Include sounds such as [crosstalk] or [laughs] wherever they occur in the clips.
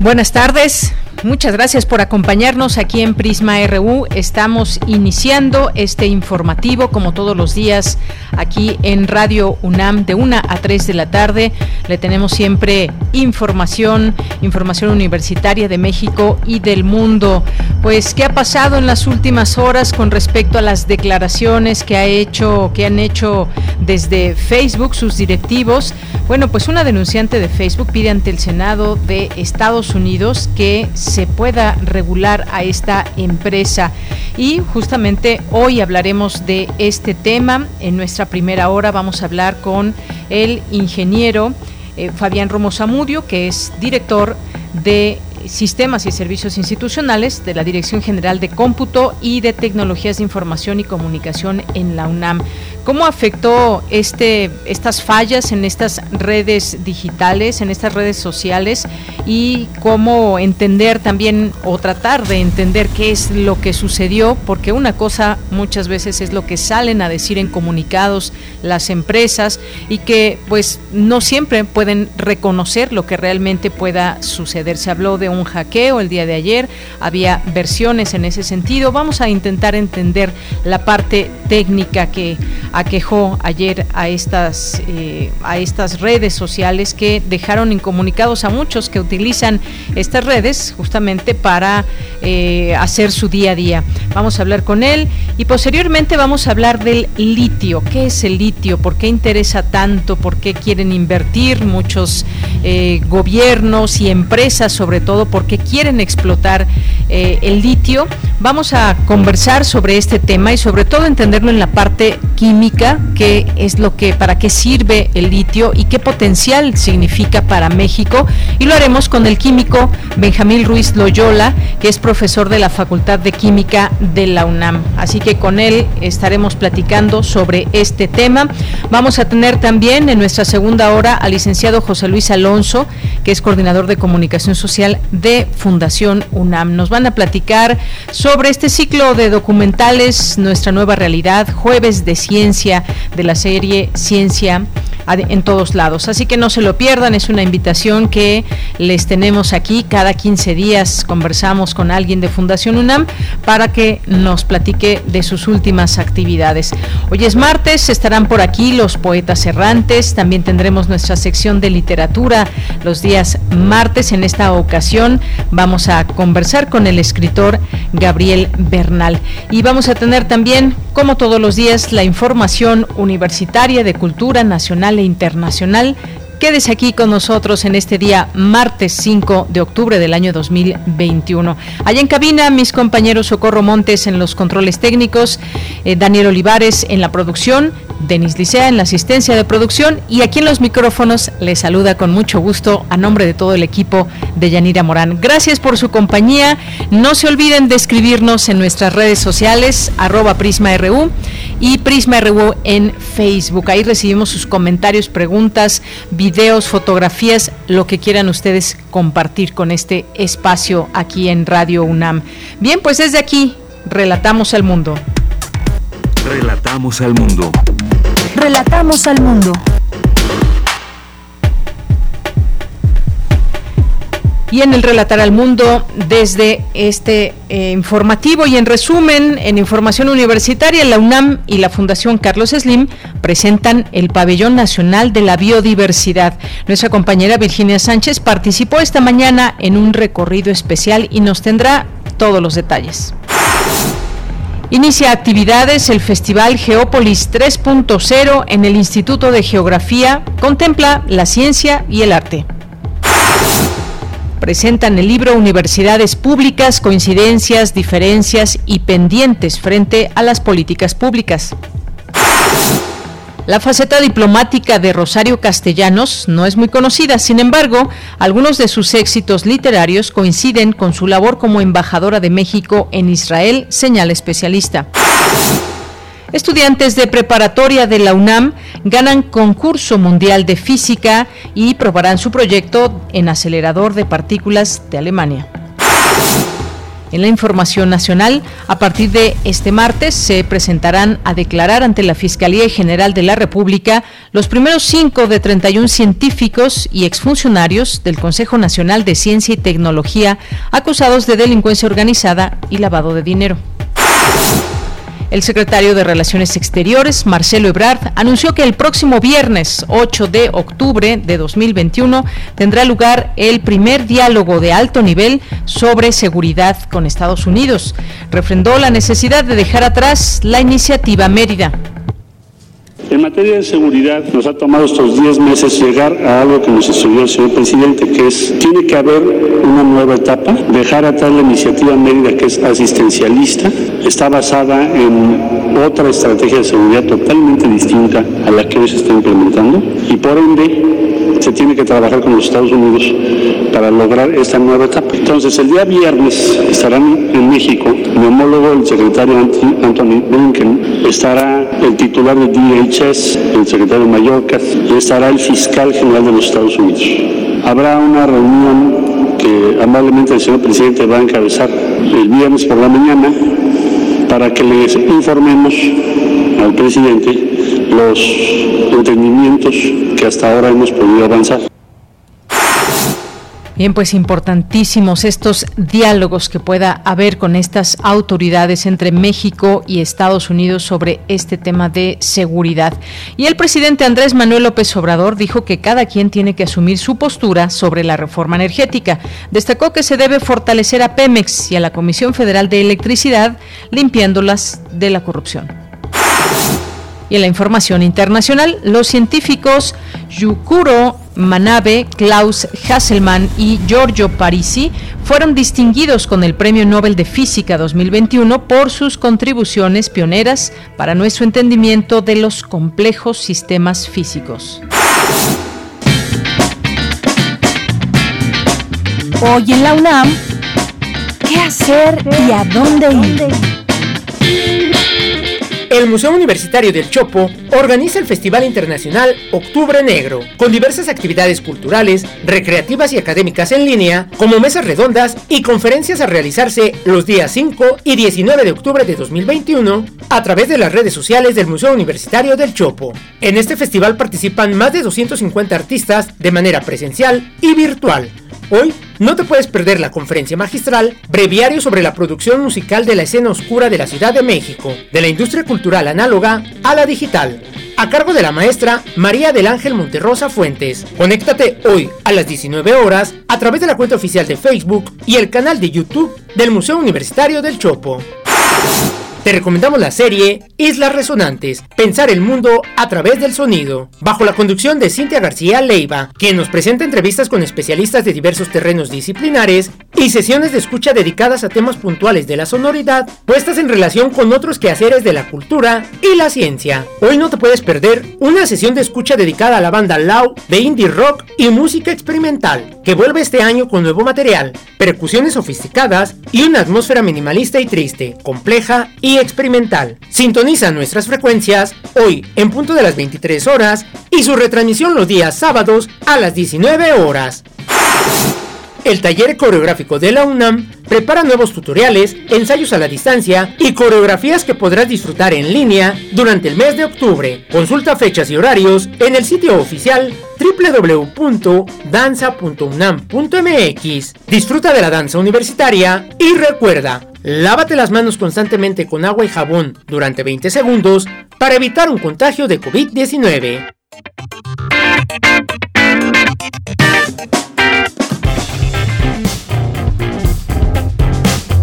Buenas tardes. Muchas gracias por acompañarnos aquí en Prisma RU. Estamos iniciando este informativo como todos los días aquí en Radio UNAM de 1 a 3 de la tarde. Le tenemos siempre información, información universitaria de México y del mundo. Pues qué ha pasado en las últimas horas con respecto a las declaraciones que ha hecho que han hecho desde Facebook sus directivos. Bueno, pues una denunciante de Facebook pide ante el Senado de Estados Unidos que se pueda regular a esta empresa. Y justamente hoy hablaremos de este tema. En nuestra primera hora vamos a hablar con el ingeniero eh, Fabián Romo Zamudio, que es director de Sistemas y Servicios Institucionales de la Dirección General de Cómputo y de Tecnologías de Información y Comunicación en la UNAM. ¿Cómo afectó este, estas fallas en estas redes digitales, en estas redes sociales y cómo entender también o tratar de entender qué es lo que sucedió? Porque una cosa muchas veces es lo que salen a decir en comunicados las empresas y que pues no siempre pueden reconocer lo que realmente pueda suceder. Se habló de un hackeo el día de ayer, había versiones en ese sentido. Vamos a intentar entender la parte técnica que aquejó ayer a estas, eh, a estas redes sociales que dejaron incomunicados a muchos que utilizan estas redes justamente para eh, hacer su día a día. Vamos a hablar con él y posteriormente vamos a hablar del litio. ¿Qué es el litio? ¿Por qué interesa tanto? ¿Por qué quieren invertir muchos eh, gobiernos y empresas sobre todo? ¿Por qué quieren explotar el litio? Vamos a conversar sobre este tema y sobre todo entenderlo en la parte química, qué es lo que, para qué sirve el litio y qué potencial significa para México. Y lo haremos con el químico Benjamín Ruiz Loyola, que es profesor de la Facultad de Química de la UNAM. Así que con él estaremos platicando sobre este tema. Vamos a tener también en nuestra segunda hora al licenciado José Luis Alonso, que es coordinador de comunicación social de Fundación UNAM. Nos van a platicar sobre este ciclo de documentales, nuestra nueva realidad, jueves de ciencia de la serie Ciencia en todos lados. Así que no se lo pierdan, es una invitación que les tenemos aquí. Cada 15 días conversamos con alguien de Fundación UNAM para que nos platique de sus últimas actividades. Hoy es martes, estarán por aquí los poetas errantes, también tendremos nuestra sección de literatura los días martes. En esta ocasión vamos a conversar con el escritor Gabriel Bernal y vamos a tener también, como todos los días, la información universitaria de cultura nacional e internacional. Quédese aquí con nosotros en este día, martes 5 de octubre del año 2021. Allá en cabina, mis compañeros Socorro Montes en los controles técnicos, eh, Daniel Olivares en la producción, Denis Licea en la asistencia de producción y aquí en los micrófonos les saluda con mucho gusto a nombre de todo el equipo de Yanira Morán. Gracias por su compañía. No se olviden de escribirnos en nuestras redes sociales, arroba PrismaRU y PrismaRU en Facebook. Ahí recibimos sus comentarios, preguntas, videos, fotografías, lo que quieran ustedes compartir con este espacio aquí en Radio UNAM. Bien, pues desde aquí, relatamos al mundo. Relatamos al mundo. Relatamos al mundo. Y en el Relatar al Mundo, desde este eh, informativo y en resumen, en información universitaria, la UNAM y la Fundación Carlos Slim presentan el Pabellón Nacional de la Biodiversidad. Nuestra compañera Virginia Sánchez participó esta mañana en un recorrido especial y nos tendrá todos los detalles. Inicia actividades el Festival Geópolis 3.0 en el Instituto de Geografía. Contempla la ciencia y el arte. presentan el libro Universidades Públicas, Coincidencias, Diferencias y Pendientes frente a las políticas públicas. La faceta diplomática de Rosario Castellanos no es muy conocida, sin embargo, algunos de sus éxitos literarios coinciden con su labor como embajadora de México en Israel, señala especialista. Estudiantes de preparatoria de la UNAM ganan concurso mundial de física y probarán su proyecto en acelerador de partículas de Alemania. En la información nacional, a partir de este martes se presentarán a declarar ante la Fiscalía General de la República los primeros cinco de 31 científicos y exfuncionarios del Consejo Nacional de Ciencia y Tecnología acusados de delincuencia organizada y lavado de dinero. El secretario de Relaciones Exteriores, Marcelo Ebrard, anunció que el próximo viernes 8 de octubre de 2021 tendrá lugar el primer diálogo de alto nivel sobre seguridad con Estados Unidos. Refrendó la necesidad de dejar atrás la iniciativa Mérida. En materia de seguridad, nos ha tomado estos 10 meses llegar a algo que nos estudió el señor presidente, que es, tiene que haber una nueva etapa, dejar atrás la iniciativa Mérida, que es asistencialista, está basada en otra estrategia de seguridad totalmente distinta a la que hoy se está implementando, y por ende se tiene que trabajar con los Estados Unidos para lograr esta nueva etapa. Entonces, el día viernes estarán en México mi homólogo, el secretario Anthony Blinken, estará el titular de DHS, el secretario Mallorca, y estará el fiscal general de los Estados Unidos. Habrá una reunión que amablemente el señor presidente va a encabezar el viernes por la mañana para que les informemos al presidente los entendimientos que hasta ahora hemos podido avanzar. Bien, pues importantísimos estos diálogos que pueda haber con estas autoridades entre México y Estados Unidos sobre este tema de seguridad. Y el presidente Andrés Manuel López Obrador dijo que cada quien tiene que asumir su postura sobre la reforma energética. Destacó que se debe fortalecer a Pemex y a la Comisión Federal de Electricidad, limpiándolas de la corrupción. Y en la información internacional, los científicos Yukuro Manabe, Klaus Hasselmann y Giorgio Parisi fueron distinguidos con el Premio Nobel de Física 2021 por sus contribuciones pioneras para nuestro entendimiento de los complejos sistemas físicos. Hoy en la UNAM, ¿qué hacer y a dónde ir? El Museo Universitario del Chopo organiza el Festival Internacional Octubre Negro, con diversas actividades culturales, recreativas y académicas en línea, como mesas redondas y conferencias a realizarse los días 5 y 19 de octubre de 2021 a través de las redes sociales del Museo Universitario del Chopo. En este festival participan más de 250 artistas de manera presencial y virtual Hoy no te puedes perder la conferencia magistral Breviario sobre la producción musical de la escena oscura de la Ciudad de México, de la industria cultural análoga a la digital, a cargo de la maestra María del Ángel Monterrosa Fuentes. Conéctate hoy a las 19 horas a través de la cuenta oficial de Facebook y el canal de YouTube del Museo Universitario del Chopo. Te recomendamos la serie Islas Resonantes, pensar el mundo a través del sonido, bajo la conducción de Cintia García Leiva, quien nos presenta entrevistas con especialistas de diversos terrenos disciplinares y sesiones de escucha dedicadas a temas puntuales de la sonoridad, puestas en relación con otros quehaceres de la cultura y la ciencia. Hoy no te puedes perder una sesión de escucha dedicada a la banda Lau de indie rock y música experimental, que vuelve este año con nuevo material, percusiones sofisticadas y una atmósfera minimalista y triste, compleja y experimental. Sintoniza nuestras frecuencias hoy en punto de las 23 horas y su retransmisión los días sábados a las 19 horas. El taller coreográfico de la UNAM prepara nuevos tutoriales, ensayos a la distancia y coreografías que podrás disfrutar en línea durante el mes de octubre. Consulta fechas y horarios en el sitio oficial www.danza.unam.mx. Disfruta de la danza universitaria y recuerda, lávate las manos constantemente con agua y jabón durante 20 segundos para evitar un contagio de COVID-19.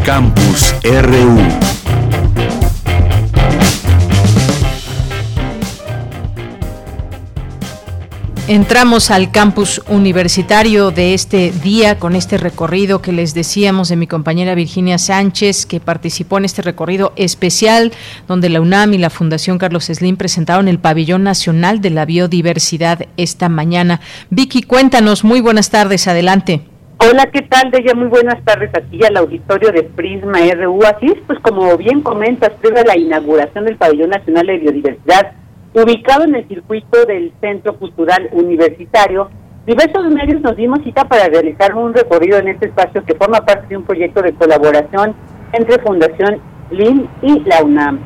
Campus RU. Entramos al campus universitario de este día con este recorrido que les decíamos de mi compañera Virginia Sánchez, que participó en este recorrido especial donde la UNAM y la Fundación Carlos Slim presentaron el Pabellón Nacional de la Biodiversidad esta mañana. Vicky, cuéntanos, muy buenas tardes, adelante. Hola, ¿qué tal, Deya? Muy buenas tardes aquí al auditorio de Prisma RU. Así es, pues como bien comentas, desde la inauguración del Pabellón Nacional de Biodiversidad ubicado en el circuito del Centro Cultural Universitario. Diversos medios nos dimos cita para realizar un recorrido en este espacio que forma parte de un proyecto de colaboración entre Fundación LIN y la UNAM.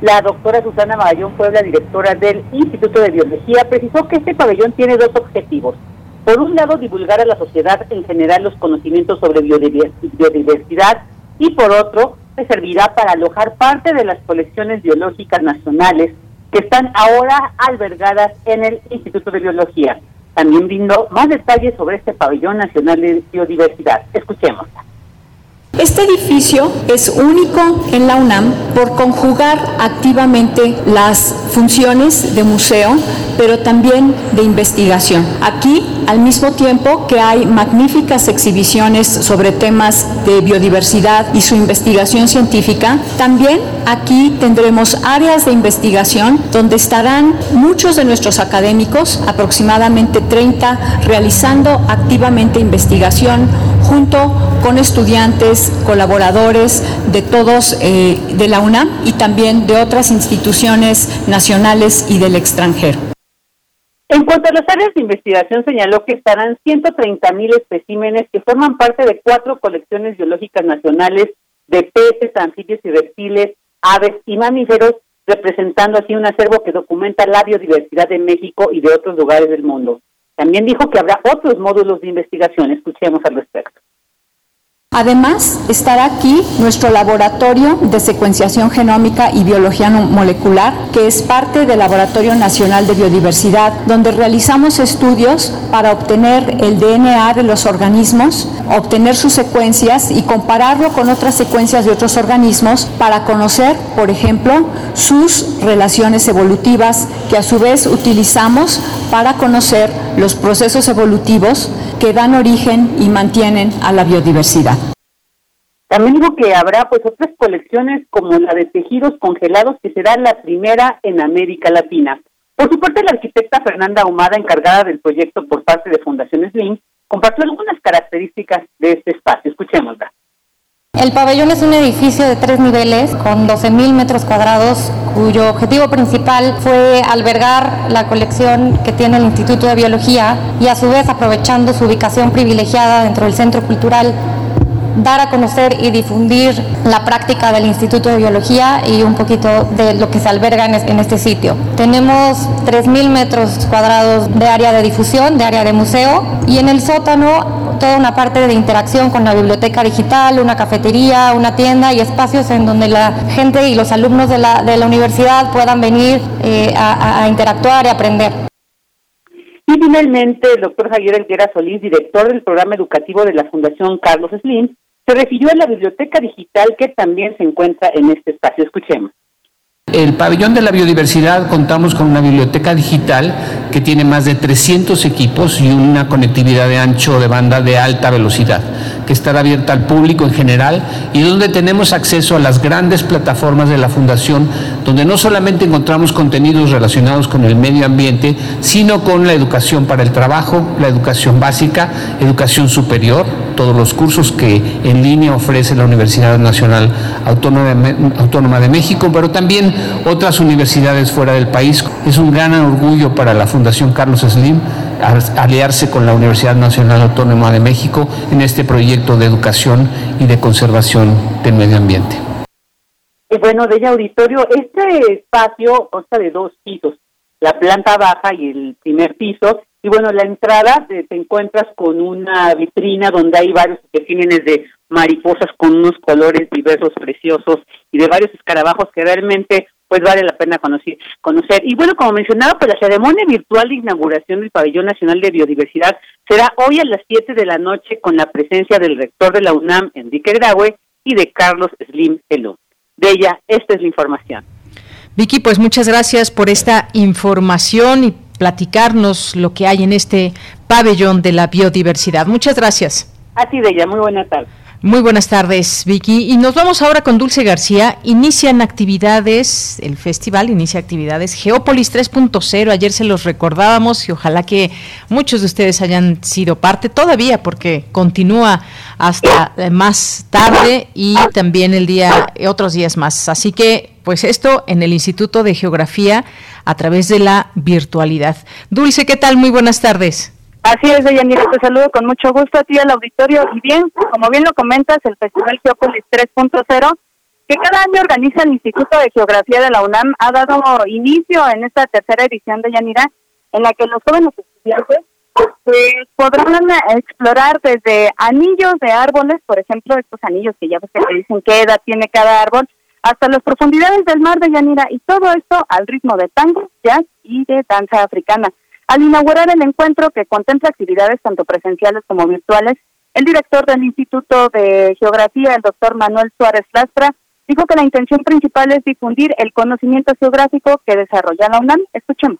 La doctora Susana Magallón Puebla, directora del Instituto de Biología, precisó que este pabellón tiene dos objetivos. Por un lado, divulgar a la sociedad en general los conocimientos sobre biodiversidad y por otro, servirá para alojar parte de las colecciones biológicas nacionales que están ahora albergadas en el Instituto de Biología. También brindó más detalles sobre este pabellón nacional de biodiversidad. Escuchemos. Este edificio es único en la UNAM por conjugar activamente las funciones de museo, pero también de investigación. Aquí, al mismo tiempo que hay magníficas exhibiciones sobre temas de biodiversidad y su investigación científica, también aquí tendremos áreas de investigación donde estarán muchos de nuestros académicos, aproximadamente 30, realizando activamente investigación junto con estudiantes, colaboradores de todos eh, de la UNAM y también de otras instituciones nacionales y del extranjero. En cuanto a las áreas de investigación, señaló que estarán 130 mil especímenes que forman parte de cuatro colecciones biológicas nacionales de peces, anfibios y reptiles, aves y mamíferos, representando así un acervo que documenta la biodiversidad de México y de otros lugares del mundo. También dijo que habrá otros módulos de investigación. Escuchemos al respecto. Además, estará aquí nuestro laboratorio de secuenciación genómica y biología molecular, que es parte del Laboratorio Nacional de Biodiversidad, donde realizamos estudios para obtener el DNA de los organismos, obtener sus secuencias y compararlo con otras secuencias de otros organismos para conocer, por ejemplo, sus relaciones evolutivas, que a su vez utilizamos para conocer los procesos evolutivos que dan origen y mantienen a la biodiversidad. También digo que habrá pues otras colecciones como la de tejidos congelados que será la primera en América Latina. Por su parte, la arquitecta Fernanda Ahumada, encargada del proyecto por parte de Fundación Slim, compartió algunas características de este espacio. Escuchémosla. El pabellón es un edificio de tres niveles con 12.000 metros cuadrados cuyo objetivo principal fue albergar la colección que tiene el Instituto de Biología y a su vez aprovechando su ubicación privilegiada dentro del Centro Cultural dar a conocer y difundir la práctica del Instituto de Biología y un poquito de lo que se alberga en este sitio. Tenemos 3.000 metros cuadrados de área de difusión, de área de museo y en el sótano toda una parte de interacción con la biblioteca digital, una cafetería, una tienda y espacios en donde la gente y los alumnos de la, universidad puedan venir eh, a, interactuar y aprender. Y finalmente, el doctor Javier Elguera Solís, director del programa educativo de la Fundación Carlos Slim, se refirió a la biblioteca digital que también se encuentra en este espacio. Escuchemos. El pabellón de la biodiversidad contamos con una biblioteca digital que tiene más de 300 equipos y una conectividad de ancho de banda de alta velocidad, que estará abierta al público en general y donde tenemos acceso a las grandes plataformas de la Fundación, donde no solamente encontramos contenidos relacionados con el medio ambiente, sino con la educación para el trabajo, la educación básica, educación superior, todos los cursos que en línea ofrece la Universidad Nacional Autónoma de México, pero también otras universidades fuera del país. Es un gran orgullo para la Fundación Carlos Slim aliarse con la Universidad Nacional Autónoma de México en este proyecto de educación y de conservación del medio ambiente. Bueno, de ella auditorio, este espacio consta de dos pisos, la planta baja y el primer piso, y bueno, la entrada te, encuentras con una vitrina donde hay varios especímenes de mariposas con unos colores diversos, preciosos, y de varios escarabajos que realmente pues vale la pena conocer, conocer. Y bueno, como mencionaba, pues la ceremonia virtual de inauguración del Pabellón Nacional de Biodiversidad será hoy a las 7 de la noche con la presencia del rector de la UNAM, Enrique Graue, y de Carlos Slim Elo. De ella, esta es la información. Vicky, pues muchas gracias por esta información y platicarnos lo que hay en este pabellón de la biodiversidad. Muchas gracias. Así de ella, muy buena tarde. Muy buenas tardes, Vicky. Y nos vamos ahora con Dulce García. Inician actividades, el festival inicia actividades Geópolis 3.0. Ayer se los recordábamos y ojalá que muchos de ustedes hayan sido parte todavía porque continúa hasta más tarde y también el día, otros días más. Así que, pues esto en el Instituto de Geografía a través de la virtualidad. Dulce, ¿qué tal? Muy buenas tardes. Así es, Deyanira, te saludo con mucho gusto a ti al auditorio. Y bien, como bien lo comentas, el Festival Geópolis 3.0, que cada año organiza el Instituto de Geografía de la UNAM, ha dado inicio en esta tercera edición de Yanira, en la que los jóvenes estudiantes pues, podrán explorar desde anillos de árboles, por ejemplo, estos anillos que ya ves que te dicen qué edad tiene cada árbol, hasta las profundidades del mar de Yanira, y todo esto al ritmo de tango, jazz y de danza africana. Al inaugurar el encuentro que contempla actividades tanto presenciales como virtuales, el director del Instituto de Geografía, el doctor Manuel Suárez Lastra, dijo que la intención principal es difundir el conocimiento geográfico que desarrolla la UNAM. Escuchemos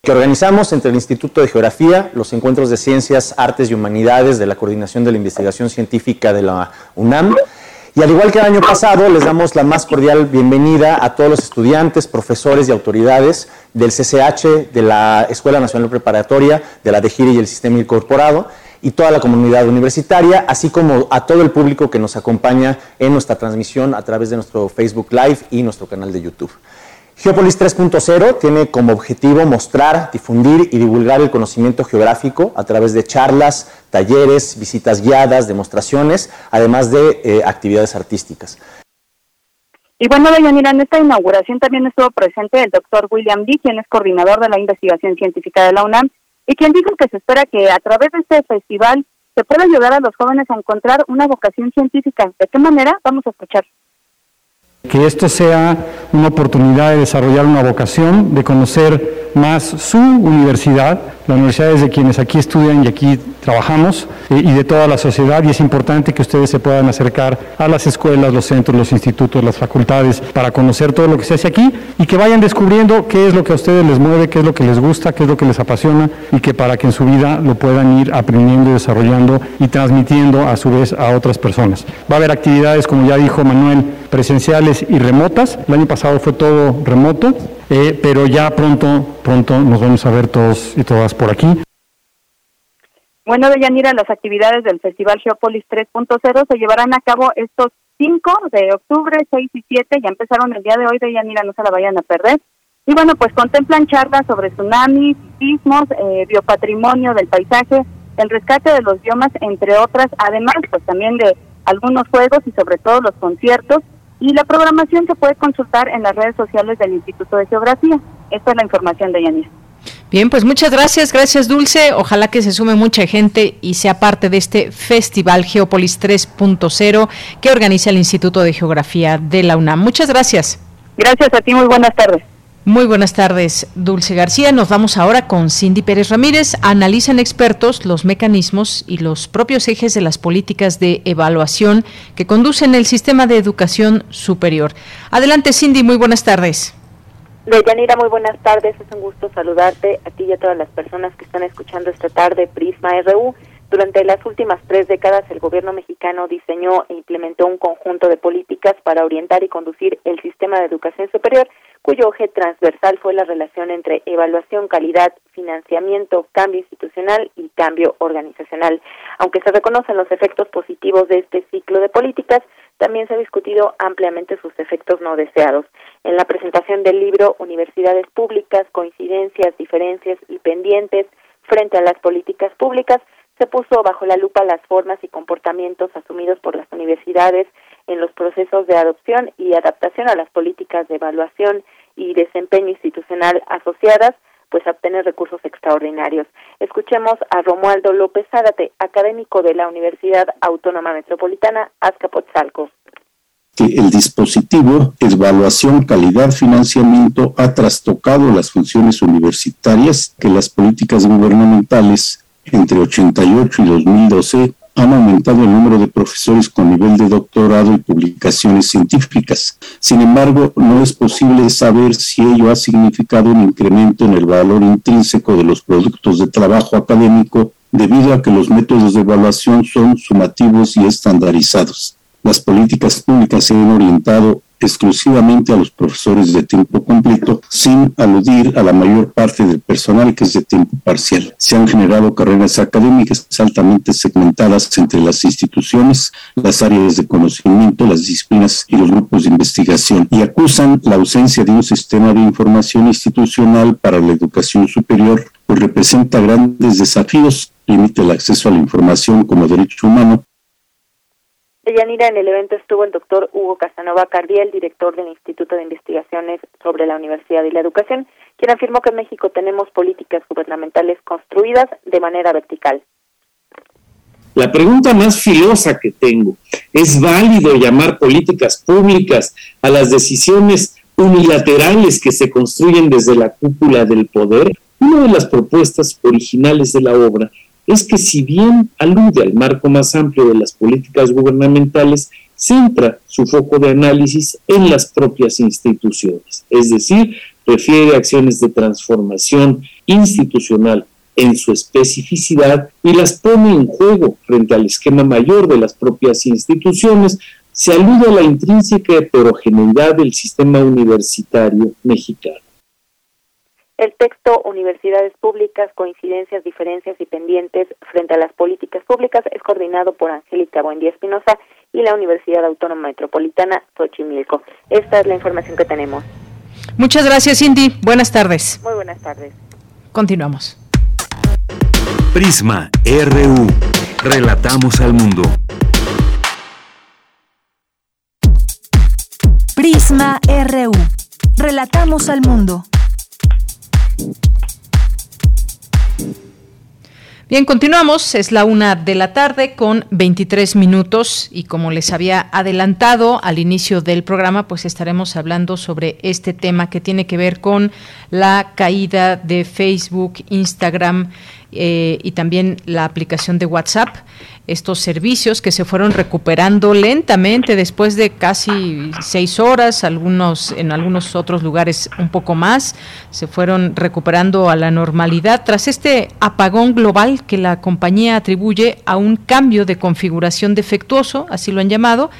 que organizamos entre el Instituto de Geografía, los encuentros de Ciencias, Artes y Humanidades de la Coordinación de la Investigación Científica de la UNAM y al igual que el año pasado, les damos la más cordial bienvenida a todos los estudiantes, profesores y autoridades del CCH, de la Escuela Nacional Preparatoria, de la DEGIRI y el Sistema Incorporado, y toda la comunidad universitaria, así como a todo el público que nos acompaña en nuestra transmisión a través de nuestro Facebook Live y nuestro canal de YouTube. Geopolis 3.0 tiene como objetivo mostrar, difundir y divulgar el conocimiento geográfico a través de charlas, talleres, visitas guiadas, demostraciones, además de eh, actividades artísticas. Y bueno, Deyanira, en esta inauguración también estuvo presente el doctor William Lee, quien es coordinador de la investigación científica de la UNAM, y quien dijo que se espera que a través de este festival se pueda ayudar a los jóvenes a encontrar una vocación científica. ¿De qué manera? Vamos a escuchar. Que esto sea una oportunidad de desarrollar una vocación, de conocer más su universidad, la universidad es de quienes aquí estudian y aquí trabajamos eh, y de toda la sociedad y es importante que ustedes se puedan acercar a las escuelas, los centros, los institutos, las facultades para conocer todo lo que se hace aquí y que vayan descubriendo qué es lo que a ustedes les mueve, qué es lo que les gusta, qué es lo que les apasiona y que para que en su vida lo puedan ir aprendiendo y desarrollando y transmitiendo a su vez a otras personas. Va a haber actividades, como ya dijo Manuel, presenciales y remotas. El año pasado fue todo remoto, eh, pero ya pronto, pronto nos vamos a ver todos y todas por aquí. Bueno, Deyanira, las actividades del Festival Geopolis 3.0 se llevarán a cabo estos 5 de octubre, 6 y 7, ya empezaron el día de hoy, Deyanira, no se la vayan a perder. Y bueno, pues contemplan charlas sobre tsunamis, sismos, eh, biopatrimonio del paisaje, el rescate de los biomas, entre otras, además pues también de algunos juegos y sobre todo los conciertos. Y la programación se puede consultar en las redes sociales del Instituto de Geografía. Esta es la información de Yanira. Bien, pues muchas gracias, gracias Dulce. Ojalá que se sume mucha gente y sea parte de este Festival Geopolis 3.0 que organiza el Instituto de Geografía de la UNAM. Muchas gracias. Gracias a ti, muy buenas tardes. Muy buenas tardes, Dulce García. Nos vamos ahora con Cindy Pérez Ramírez. Analizan expertos los mecanismos y los propios ejes de las políticas de evaluación que conducen el sistema de educación superior. Adelante, Cindy, muy buenas tardes. Deyanira, muy buenas tardes. Es un gusto saludarte a ti y a todas las personas que están escuchando esta tarde Prisma RU. Durante las últimas tres décadas, el gobierno mexicano diseñó e implementó un conjunto de políticas para orientar y conducir el sistema de educación superior, cuyo eje transversal fue la relación entre evaluación, calidad, financiamiento, cambio institucional y cambio organizacional. Aunque se reconocen los efectos positivos de este ciclo de políticas, también se ha discutido ampliamente sus efectos no deseados. En la presentación del libro Universidades Públicas, Coincidencias, Diferencias y Pendientes frente a las políticas públicas, se puso bajo la lupa las formas y comportamientos asumidos por las universidades en los procesos de adopción y adaptación a las políticas de evaluación y desempeño institucional asociadas, pues obtener recursos extraordinarios. Escuchemos a Romualdo López Zárate, académico de la Universidad Autónoma Metropolitana Azcapotzalco el dispositivo evaluación, calidad, financiamiento ha trastocado las funciones universitarias, que las políticas gubernamentales entre 88 y 2012 han aumentado el número de profesores con nivel de doctorado y publicaciones científicas. Sin embargo, no es posible saber si ello ha significado un incremento en el valor intrínseco de los productos de trabajo académico debido a que los métodos de evaluación son sumativos y estandarizados. Las políticas públicas se han orientado exclusivamente a los profesores de tiempo completo, sin aludir a la mayor parte del personal que es de tiempo parcial. Se han generado carreras académicas altamente segmentadas entre las instituciones, las áreas de conocimiento, las disciplinas y los grupos de investigación, y acusan la ausencia de un sistema de información institucional para la educación superior, pues representa grandes desafíos, limita el acceso a la información como derecho humano, Deyanira, en el evento estuvo el doctor Hugo Casanova Cardiel, director del Instituto de Investigaciones sobre la Universidad y la Educación, quien afirmó que en México tenemos políticas gubernamentales construidas de manera vertical. La pregunta más filosa que tengo, ¿es válido llamar políticas públicas a las decisiones unilaterales que se construyen desde la cúpula del poder? Una de las propuestas originales de la obra es que si bien alude al marco más amplio de las políticas gubernamentales, centra su foco de análisis en las propias instituciones, es decir, refiere acciones de transformación institucional en su especificidad y las pone en juego frente al esquema mayor de las propias instituciones, se alude a la intrínseca heterogeneidad del sistema universitario mexicano. El texto Universidades Públicas, Coincidencias, Diferencias y Pendientes frente a las Políticas Públicas es coordinado por Angélica Buendía Espinosa y la Universidad Autónoma Metropolitana Xochimilco. Esta es la información que tenemos. Muchas gracias, Cindy. Buenas tardes. Muy buenas tardes. Continuamos. Prisma RU. Relatamos al mundo. Prisma RU. Relatamos al mundo. Bien, continuamos. Es la una de la tarde con 23 minutos y como les había adelantado al inicio del programa, pues estaremos hablando sobre este tema que tiene que ver con la caída de Facebook, Instagram eh, y también la aplicación de WhatsApp estos servicios que se fueron recuperando lentamente después de casi seis horas, algunos en algunos otros lugares un poco más, se fueron recuperando a la normalidad tras este apagón global que la compañía atribuye a un cambio de configuración defectuoso, así lo han llamado,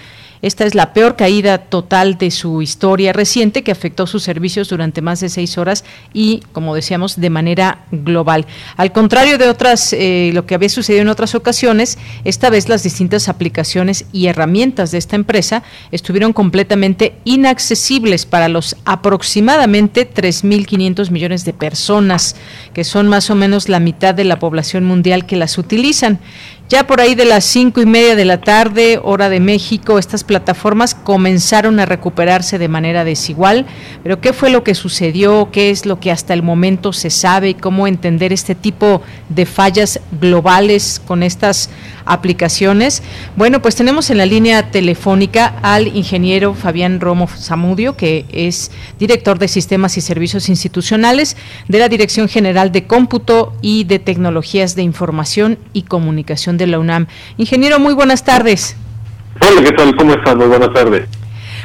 esta es la peor caída total de su historia reciente que afectó sus servicios durante más de seis horas y, como decíamos, de manera global. Al contrario de otras, eh, lo que había sucedido en otras ocasiones, esta vez las distintas aplicaciones y herramientas de esta empresa estuvieron completamente inaccesibles para los aproximadamente 3.500 millones de personas, que son más o menos la mitad de la población mundial que las utilizan. Ya por ahí de las cinco y media de la tarde, hora de México, estas plataformas comenzaron a recuperarse de manera desigual. Pero ¿qué fue lo que sucedió? ¿Qué es lo que hasta el momento se sabe? ¿Y cómo entender este tipo de fallas globales con estas aplicaciones? Bueno, pues tenemos en la línea telefónica al ingeniero Fabián Romo Zamudio, que es director de Sistemas y Servicios Institucionales de la Dirección General de Cómputo y de Tecnologías de Información y Comunicación de la UNAM. Ingeniero, muy buenas tardes. Hola, ¿qué tal? ¿Cómo están? Muy buenas tardes.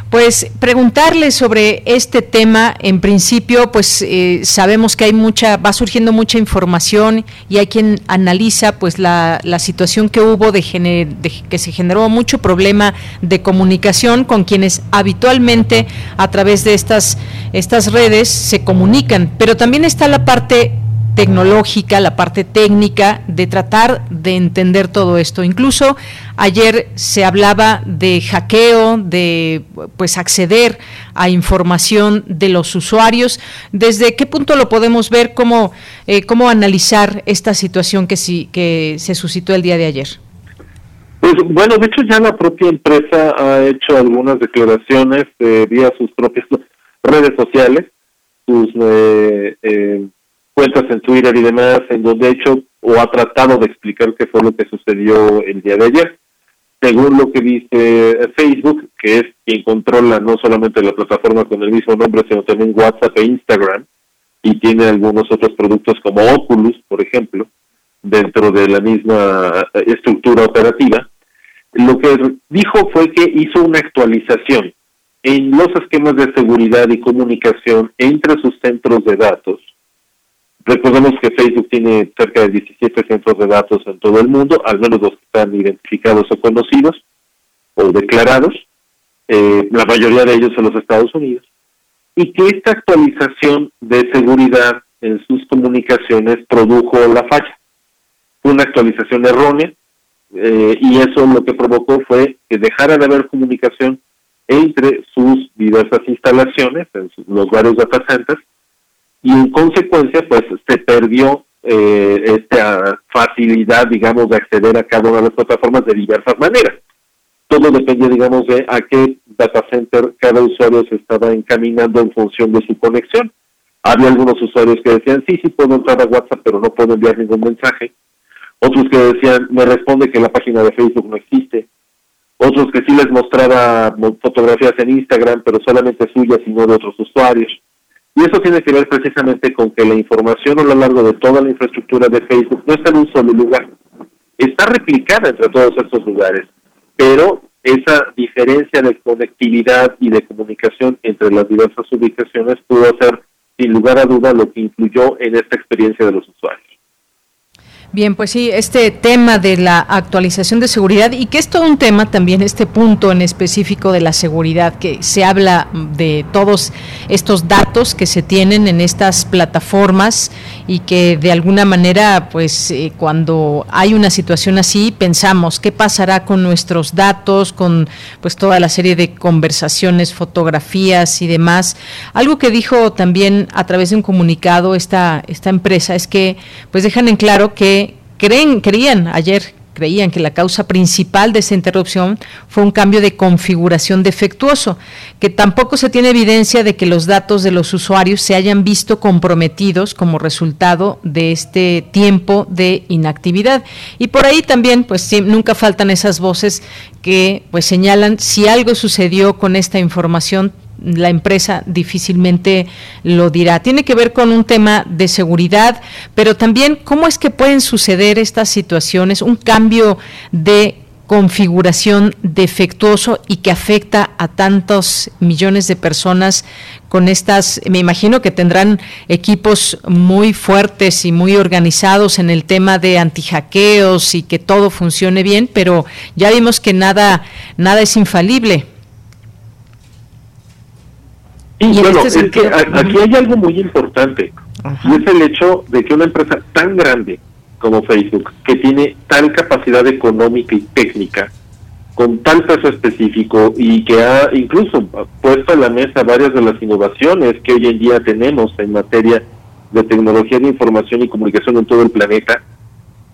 Pues preguntarle sobre este tema, en principio, pues eh, sabemos que hay mucha, va surgiendo mucha información y hay quien analiza pues la, la situación que hubo de, de, que se generó mucho problema de comunicación con quienes habitualmente a través de estas, estas redes se comunican, pero también está la parte tecnológica, la parte técnica de tratar de entender todo esto. Incluso ayer se hablaba de hackeo, de pues acceder a información de los usuarios. ¿Desde qué punto lo podemos ver? ¿Cómo, eh, cómo analizar esta situación que, sí, que se suscitó el día de ayer? Pues bueno, de hecho ya la propia empresa ha hecho algunas declaraciones eh, vía sus propias redes sociales, sus eh, eh cuentas en Twitter y demás, en donde ha hecho o ha tratado de explicar qué fue lo que sucedió el día de ayer. Según lo que dice Facebook, que es quien controla no solamente la plataforma con el mismo nombre, sino también WhatsApp e Instagram, y tiene algunos otros productos como Oculus, por ejemplo, dentro de la misma estructura operativa, lo que dijo fue que hizo una actualización en los esquemas de seguridad y comunicación entre sus centros de datos. Recordemos que Facebook tiene cerca de 17 centros de datos en todo el mundo, al menos los que están identificados o conocidos o declarados, eh, la mayoría de ellos en los Estados Unidos, y que esta actualización de seguridad en sus comunicaciones produjo la falla. Fue una actualización errónea eh, y eso lo que provocó fue que dejara de haber comunicación entre sus diversas instalaciones, en los varios data centers, y en consecuencia pues se perdió eh, esta facilidad, digamos, de acceder a cada una de las plataformas de diversas maneras. Todo depende, digamos, de a qué data center cada usuario se estaba encaminando en función de su conexión. Había algunos usuarios que decían, sí, sí puedo entrar a WhatsApp, pero no puedo enviar ningún mensaje. Otros que decían, me responde que la página de Facebook no existe. Otros que sí les mostraba fotografías en Instagram, pero solamente suyas y no de otros usuarios. Y eso tiene que ver precisamente con que la información a lo largo de toda la infraestructura de Facebook no está en un solo lugar. Está replicada entre todos estos lugares, pero esa diferencia de conectividad y de comunicación entre las diversas ubicaciones pudo ser, sin lugar a duda, lo que influyó en esta experiencia de los usuarios. Bien, pues sí, este tema de la actualización de seguridad y que es todo un tema también, este punto en específico de la seguridad, que se habla de todos estos datos que se tienen en estas plataformas y que de alguna manera, pues eh, cuando hay una situación así, pensamos qué pasará con nuestros datos, con pues toda la serie de conversaciones, fotografías y demás. Algo que dijo también a través de un comunicado esta, esta empresa es que pues dejan en claro que creen, creían ayer creían que la causa principal de esa interrupción fue un cambio de configuración defectuoso, que tampoco se tiene evidencia de que los datos de los usuarios se hayan visto comprometidos como resultado de este tiempo de inactividad. Y por ahí también, pues nunca faltan esas voces que pues señalan si algo sucedió con esta información la empresa difícilmente lo dirá. Tiene que ver con un tema de seguridad, pero también cómo es que pueden suceder estas situaciones, un cambio de configuración defectuoso y que afecta a tantos millones de personas con estas, me imagino que tendrán equipos muy fuertes y muy organizados en el tema de antihackeos y que todo funcione bien, pero ya vimos que nada, nada es infalible. Y, bueno, este es que aquí hay algo muy importante, y es el hecho de que una empresa tan grande como Facebook, que tiene tal capacidad económica y técnica, con tal peso específico y que ha incluso puesto en la mesa varias de las innovaciones que hoy en día tenemos en materia de tecnología de información y comunicación en todo el planeta,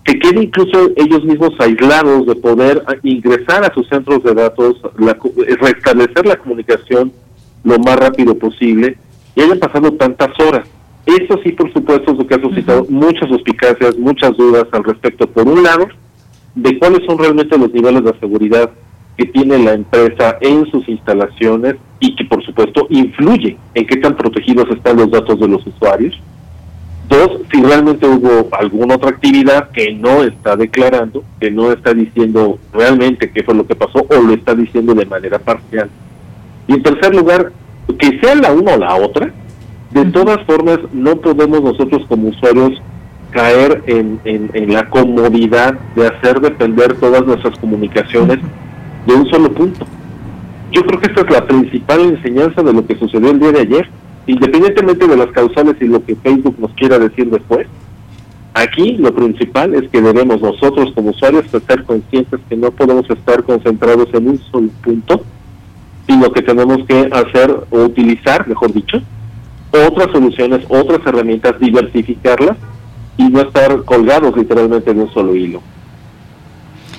que quede incluso ellos mismos aislados de poder ingresar a sus centros de datos, restablecer la comunicación lo más rápido posible y hayan pasado tantas horas. Eso sí, por supuesto, es lo que ha suscitado muchas suspicacias, muchas dudas al respecto, por un lado, de cuáles son realmente los niveles de seguridad que tiene la empresa en sus instalaciones y que, por supuesto, influye en qué tan protegidos están los datos de los usuarios. Dos, si realmente hubo alguna otra actividad que no está declarando, que no está diciendo realmente qué fue lo que pasó o lo está diciendo de manera parcial. Y en tercer lugar, que sea la una o la otra, de todas formas no podemos nosotros como usuarios caer en, en, la comodidad de hacer depender todas nuestras comunicaciones de un solo punto. Yo creo que esta es la principal enseñanza de lo que sucedió el día de ayer, independientemente de las causales y lo que Facebook nos quiera decir después. Aquí lo principal es que debemos nosotros como usuarios estar conscientes que no podemos estar concentrados en un solo punto sino que tenemos que hacer o utilizar, mejor dicho, otras soluciones, otras herramientas, diversificarlas y no estar colgados literalmente en un solo hilo.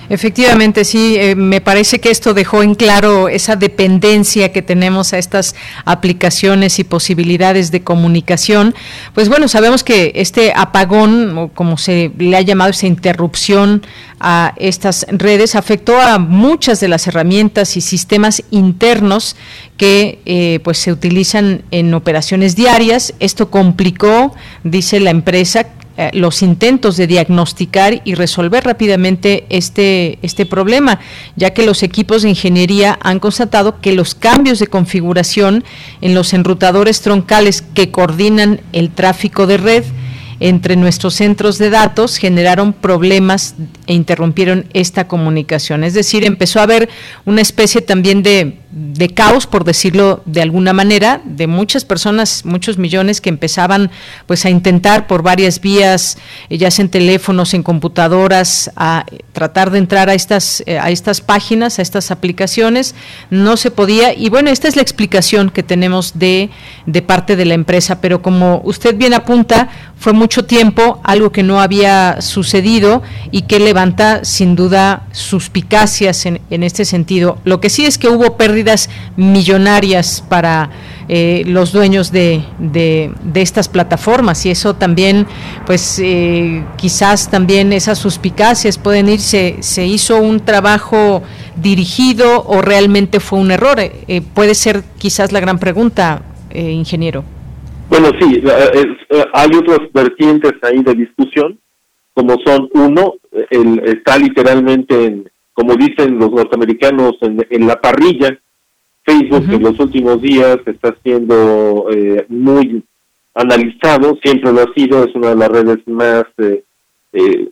Efectivamente, sí, eh, me parece que esto dejó en claro esa dependencia que tenemos a estas aplicaciones y posibilidades de comunicación. Pues bueno, sabemos que este apagón, o como se le ha llamado esa interrupción a estas redes, afectó a muchas de las herramientas y sistemas internos que eh, pues se utilizan en operaciones diarias. Esto complicó, dice la empresa, eh, los intentos de diagnosticar y resolver rápidamente este, este problema, ya que los equipos de ingeniería han constatado que los cambios de configuración en los enrutadores troncales que coordinan el tráfico de red entre nuestros centros de datos generaron problemas e interrumpieron esta comunicación. Es decir, empezó a haber una especie también de, caos, por decirlo de alguna manera, de muchas personas, muchos millones que empezaban pues a intentar por varias vías, eh, ya sea en teléfonos, en computadoras, a tratar de entrar a estas, eh, a estas páginas, a estas aplicaciones. No se podía. Y bueno, esta es la explicación que tenemos de, de parte de la empresa. Pero como usted bien apunta, fue mucho tiempo algo que no había sucedido y que levanta sin duda suspicacias en, en este sentido. Lo que sí es que hubo pérdidas millonarias para eh, los dueños de, de, estas plataformas y eso también, pues eh, quizás también esas suspicacias pueden irse, se hizo un trabajo dirigido o realmente fue un error. Eh, puede ser quizás la gran pregunta, ingeniero. Bueno, sí, eh, eh, hay otras vertientes ahí de discusión, como son, uno, el, está literalmente, en, como dicen los norteamericanos, en, la parrilla. Facebook en los últimos días está siendo eh, muy analizado, siempre lo ha sido, es una de las redes más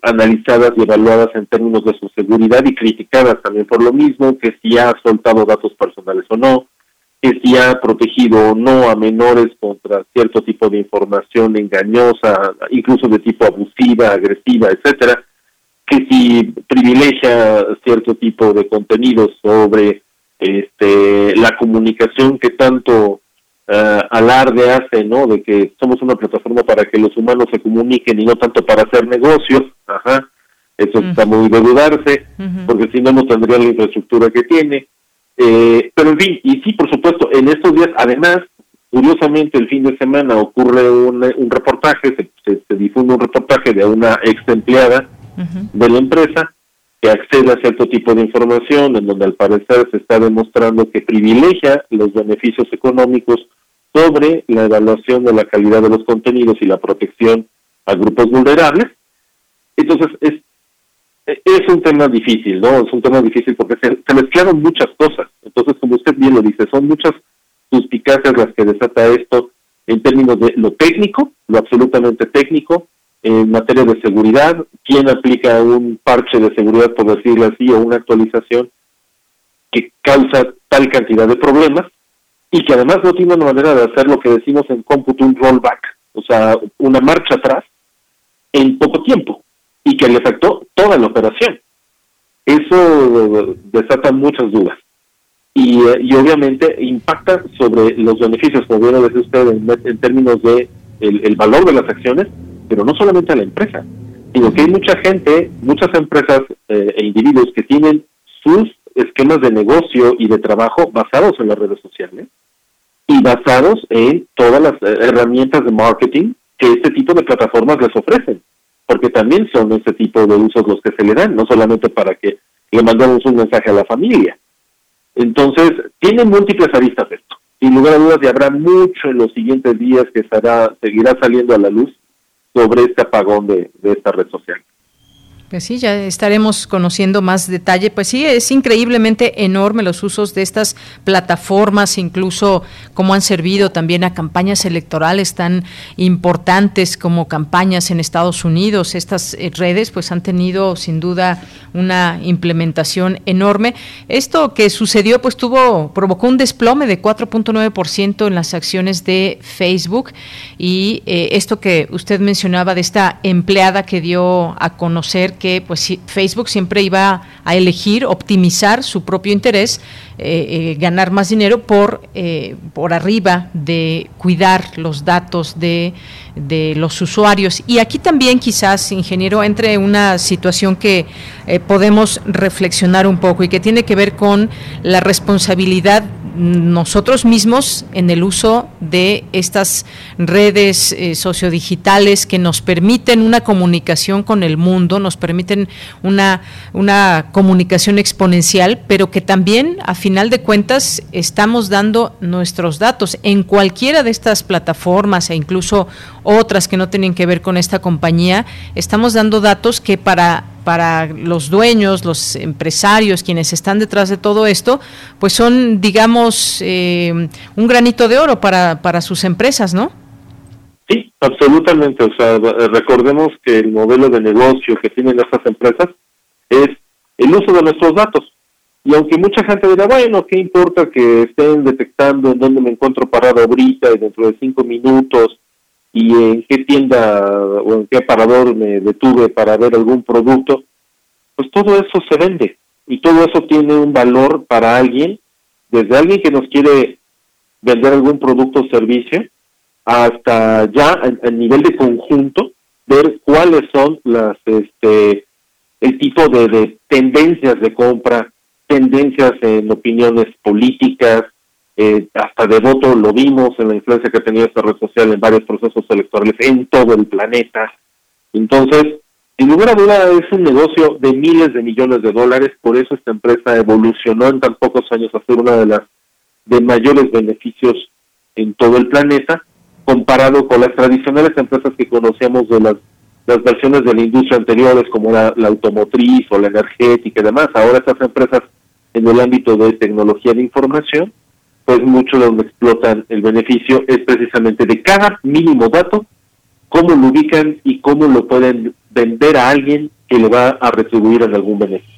analizadas y evaluadas en términos de su seguridad y criticadas también por lo mismo, que si ha soltado datos personales o no, que si ha protegido o no a menores contra cierto tipo de información engañosa, incluso de tipo abusiva, agresiva, etcétera, que si privilegia cierto tipo de contenidos sobre este la comunicación que tanto uh, alarde hace, ¿no? De que somos una plataforma para que los humanos se comuniquen y no tanto para hacer negocios, ajá. Eso está muy de dudarse, porque si no, no tendría la infraestructura que tiene eh, pero en fin, y sí, por supuesto, en estos días, además, curiosamente, el fin de semana ocurre un, un reportaje, se, se, difunde un reportaje de una ex empleada de la empresa que accede a cierto tipo de información en donde al parecer se está demostrando que privilegia los beneficios económicos sobre la evaluación de la calidad de los contenidos y la protección a grupos vulnerables. Entonces, es es un tema difícil, ¿no? Es un tema difícil porque se, mezclaron muchas cosas. Entonces, como usted bien lo dice, son muchas suspicacias las que desata esto en términos de lo técnico, lo absolutamente técnico, en materia de seguridad, quién aplica un parche de seguridad, por decirlo así, o una actualización que causa tal cantidad de problemas y que además no tiene una manera de hacer lo que decimos en cómputo un rollback, o sea, una marcha atrás en poco tiempo y que le afectó toda la operación. Eso desata muchas dudas. Y, eh, y obviamente impacta sobre los beneficios, como bien lo decía usted, en, términos de el, valor de las acciones, pero no solamente a la empresa, sino que hay mucha gente, muchas empresas eh, e individuos que tienen sus esquemas de negocio y de trabajo basados en las redes sociales y basados en todas las eh, herramientas de marketing que este tipo de plataformas les ofrecen porque también son ese tipo de usos los que se le dan, no solamente para que le mandemos un mensaje a la familia. Entonces, tiene múltiples aristas esto. Sin lugar a dudas, y habrá mucho en los siguientes días que estará, seguirá saliendo a la luz sobre este apagón de esta red social. Pues sí, ya estaremos conociendo más detalle. Pues sí, es increíblemente enorme los usos de estas plataformas, incluso cómo han servido también a campañas electorales tan importantes como campañas en Estados Unidos. Estas eh, redes pues han tenido sin duda una implementación enorme. Esto que sucedió pues tuvo provocó un desplome de 4.9% en las acciones de Facebook y eh, esto que usted mencionaba de esta empleada que dio a conocer que pues Facebook siempre iba a elegir optimizar su propio interés, eh, eh, ganar más dinero por, eh, por arriba de cuidar los datos de, de, los usuarios. Y aquí también quizás, ingeniero, entre una situación que podemos reflexionar un poco y que tiene que ver con la responsabilidad nosotros mismos en el uso de estas redes eh, sociodigitales que nos permiten una comunicación con el mundo, nos permiten una, una comunicación exponencial, pero que también a final de cuentas estamos dando nuestros datos en cualquiera de estas plataformas e incluso otras que no tienen que ver con esta compañía, estamos dando datos que para para los dueños, los empresarios, quienes están detrás de todo esto, pues son, digamos, eh, un granito de oro para, para sus empresas, ¿no? Sí, absolutamente. O sea, recordemos que el modelo de negocio que tienen estas empresas es el uso de nuestros datos. Y aunque mucha gente dirá, bueno, ¿qué importa que estén detectando en dónde me encuentro parado ahorita y dentro de cinco minutos y en qué tienda o en qué parador me detuve para ver algún producto, pues todo eso se vende y todo eso tiene un valor para alguien, desde alguien que nos quiere vender algún producto o servicio, hasta ya a, nivel de conjunto, ver cuáles son las, este, el tipo de, de tendencias de compra, tendencias en opiniones políticas, eh, hasta de voto lo vimos en la influencia que ha tenido esta red social en varios procesos electorales en todo el planeta. Entonces, sin lugar a duda es un negocio de miles de millones de dólares, por eso esta empresa evolucionó en tan pocos años a ser una de las de mayores beneficios en todo el planeta, comparado con las tradicionales empresas que conocíamos de las, las versiones de la industria anteriores, como la, la automotriz o la energética y demás. Ahora estas empresas en el ámbito de tecnología de información pues mucho de donde explotan el beneficio es precisamente de cada mínimo dato, cómo lo ubican y cómo lo pueden vender a alguien que le va a retribuir en algún beneficio.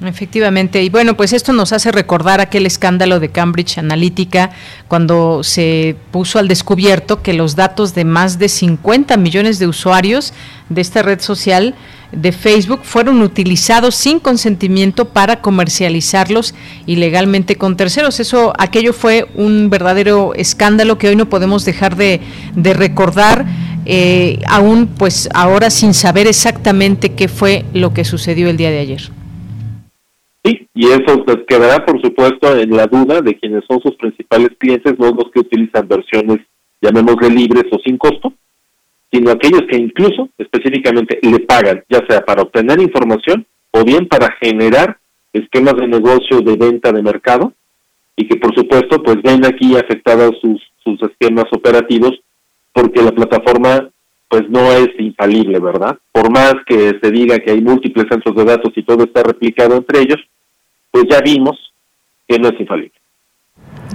Efectivamente, y bueno, pues esto nos hace recordar aquel escándalo de Cambridge Analytica cuando se puso al descubierto que los datos de más de 50 millones de usuarios de esta red social de Facebook fueron utilizados sin consentimiento para comercializarlos ilegalmente con terceros. Eso, aquello fue un verdadero escándalo que hoy no podemos dejar de, de recordar, eh, aún pues ahora sin saber exactamente qué fue lo que sucedió el día de ayer. Sí, y eso pues, quedará, por supuesto, en la duda de quienes son sus principales clientes, no los que utilizan versiones, llamémosle libres o sin costo, sino aquellos que incluso específicamente le pagan, ya sea para obtener información o bien para generar esquemas de negocio de venta de mercado y que por supuesto pues ven aquí afectados sus, sus esquemas operativos porque la plataforma pues no es infalible, ¿verdad? Por más que se diga que hay múltiples centros de datos y todo está replicado entre ellos, pues ya vimos que no es infalible.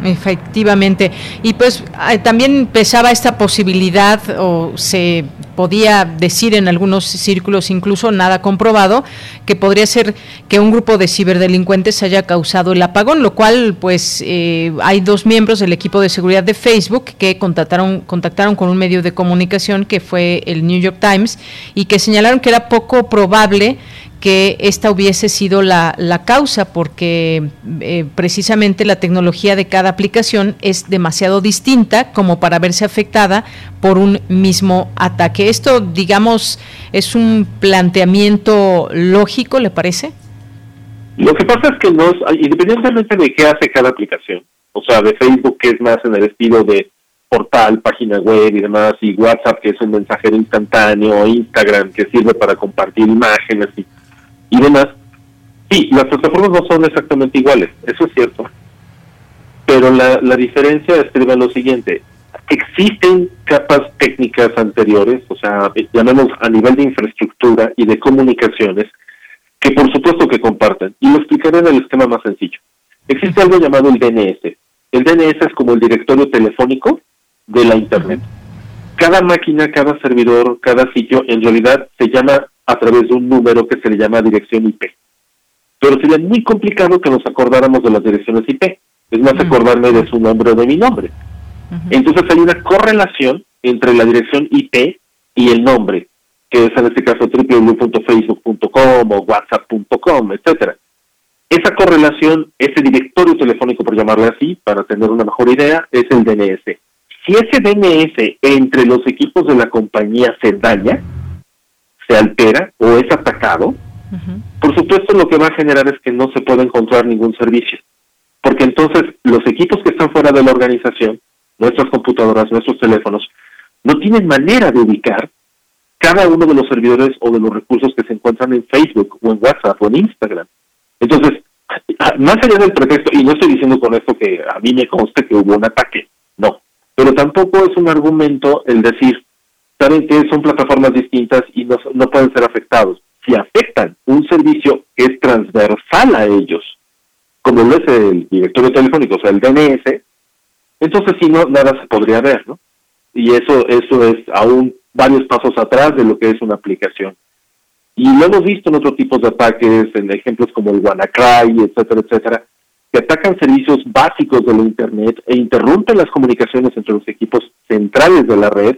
Efectivamente. Y pues eh, también pesaba esta posibilidad, o se podía decir en algunos círculos, incluso nada comprobado, que podría ser que un grupo de ciberdelincuentes haya causado el apagón, lo cual, pues, eh, hay dos miembros del equipo de seguridad de Facebook que contactaron, contactaron con un medio de comunicación que fue el New York Times y que señalaron que era poco probable que esta hubiese sido la, la causa, porque eh, precisamente la tecnología de cada aplicación es demasiado distinta como para verse afectada por un mismo ataque. Esto, digamos, es un planteamiento lógico, ¿le parece? Lo que pasa es que no, independientemente de qué hace cada aplicación, o sea, de Facebook que es más en el estilo de portal, página web y demás, y WhatsApp que es un mensajero instantáneo, Instagram que sirve para compartir imágenes y y demás. Sí, las plataformas no son exactamente iguales, eso es cierto. Pero la, la diferencia escribe lo siguiente. Existen capas técnicas anteriores, o sea, llamemos a nivel de infraestructura y de comunicaciones, que por supuesto que comparten. Y lo explicaré en el esquema más sencillo. Existe algo llamado el DNS. El DNS es como el directorio telefónico de la Internet. Cada máquina, cada servidor, cada sitio, en realidad se llama a través de un número que se le llama dirección IP. Pero sería muy complicado que nos acordáramos de las direcciones IP. Es más acordarme de su nombre o de mi nombre. Entonces hay una correlación entre la dirección IP y el nombre, que es en este caso www.facebook.com o whatsapp.com, etcétera. Esa correlación, ese directorio telefónico, por llamarle así, para tener una mejor idea, es el DNS. Si ese DNS entre los equipos de la compañía se daña, se altera o es atacado, por supuesto lo que va a generar es que no se pueda encontrar ningún servicio. porque entonces los equipos que están fuera de la organización, nuestras computadoras, nuestros teléfonos, no tienen manera de ubicar cada uno de los servidores o de los recursos que se encuentran en Facebook o en WhatsApp o en Instagram. Entonces, más allá del pretexto, y no estoy diciendo con esto que a mí me conste que hubo un ataque, no, pero tampoco es un argumento el decir, saben que son plataformas distintas y no, no pueden ser afectados. Si afectan un servicio que es transversal a ellos, como lo es el directorio telefónico, o sea, el DNS, entonces si no, nada se podría ver, ¿no? Y eso, eso es aún varios pasos atrás de lo que es una aplicación. Y lo hemos visto en otros tipos de ataques, en ejemplos como el WannaCry, etcétera, etcétera, que atacan servicios básicos de la Internet e interrumpen las comunicaciones entre los equipos centrales de la red,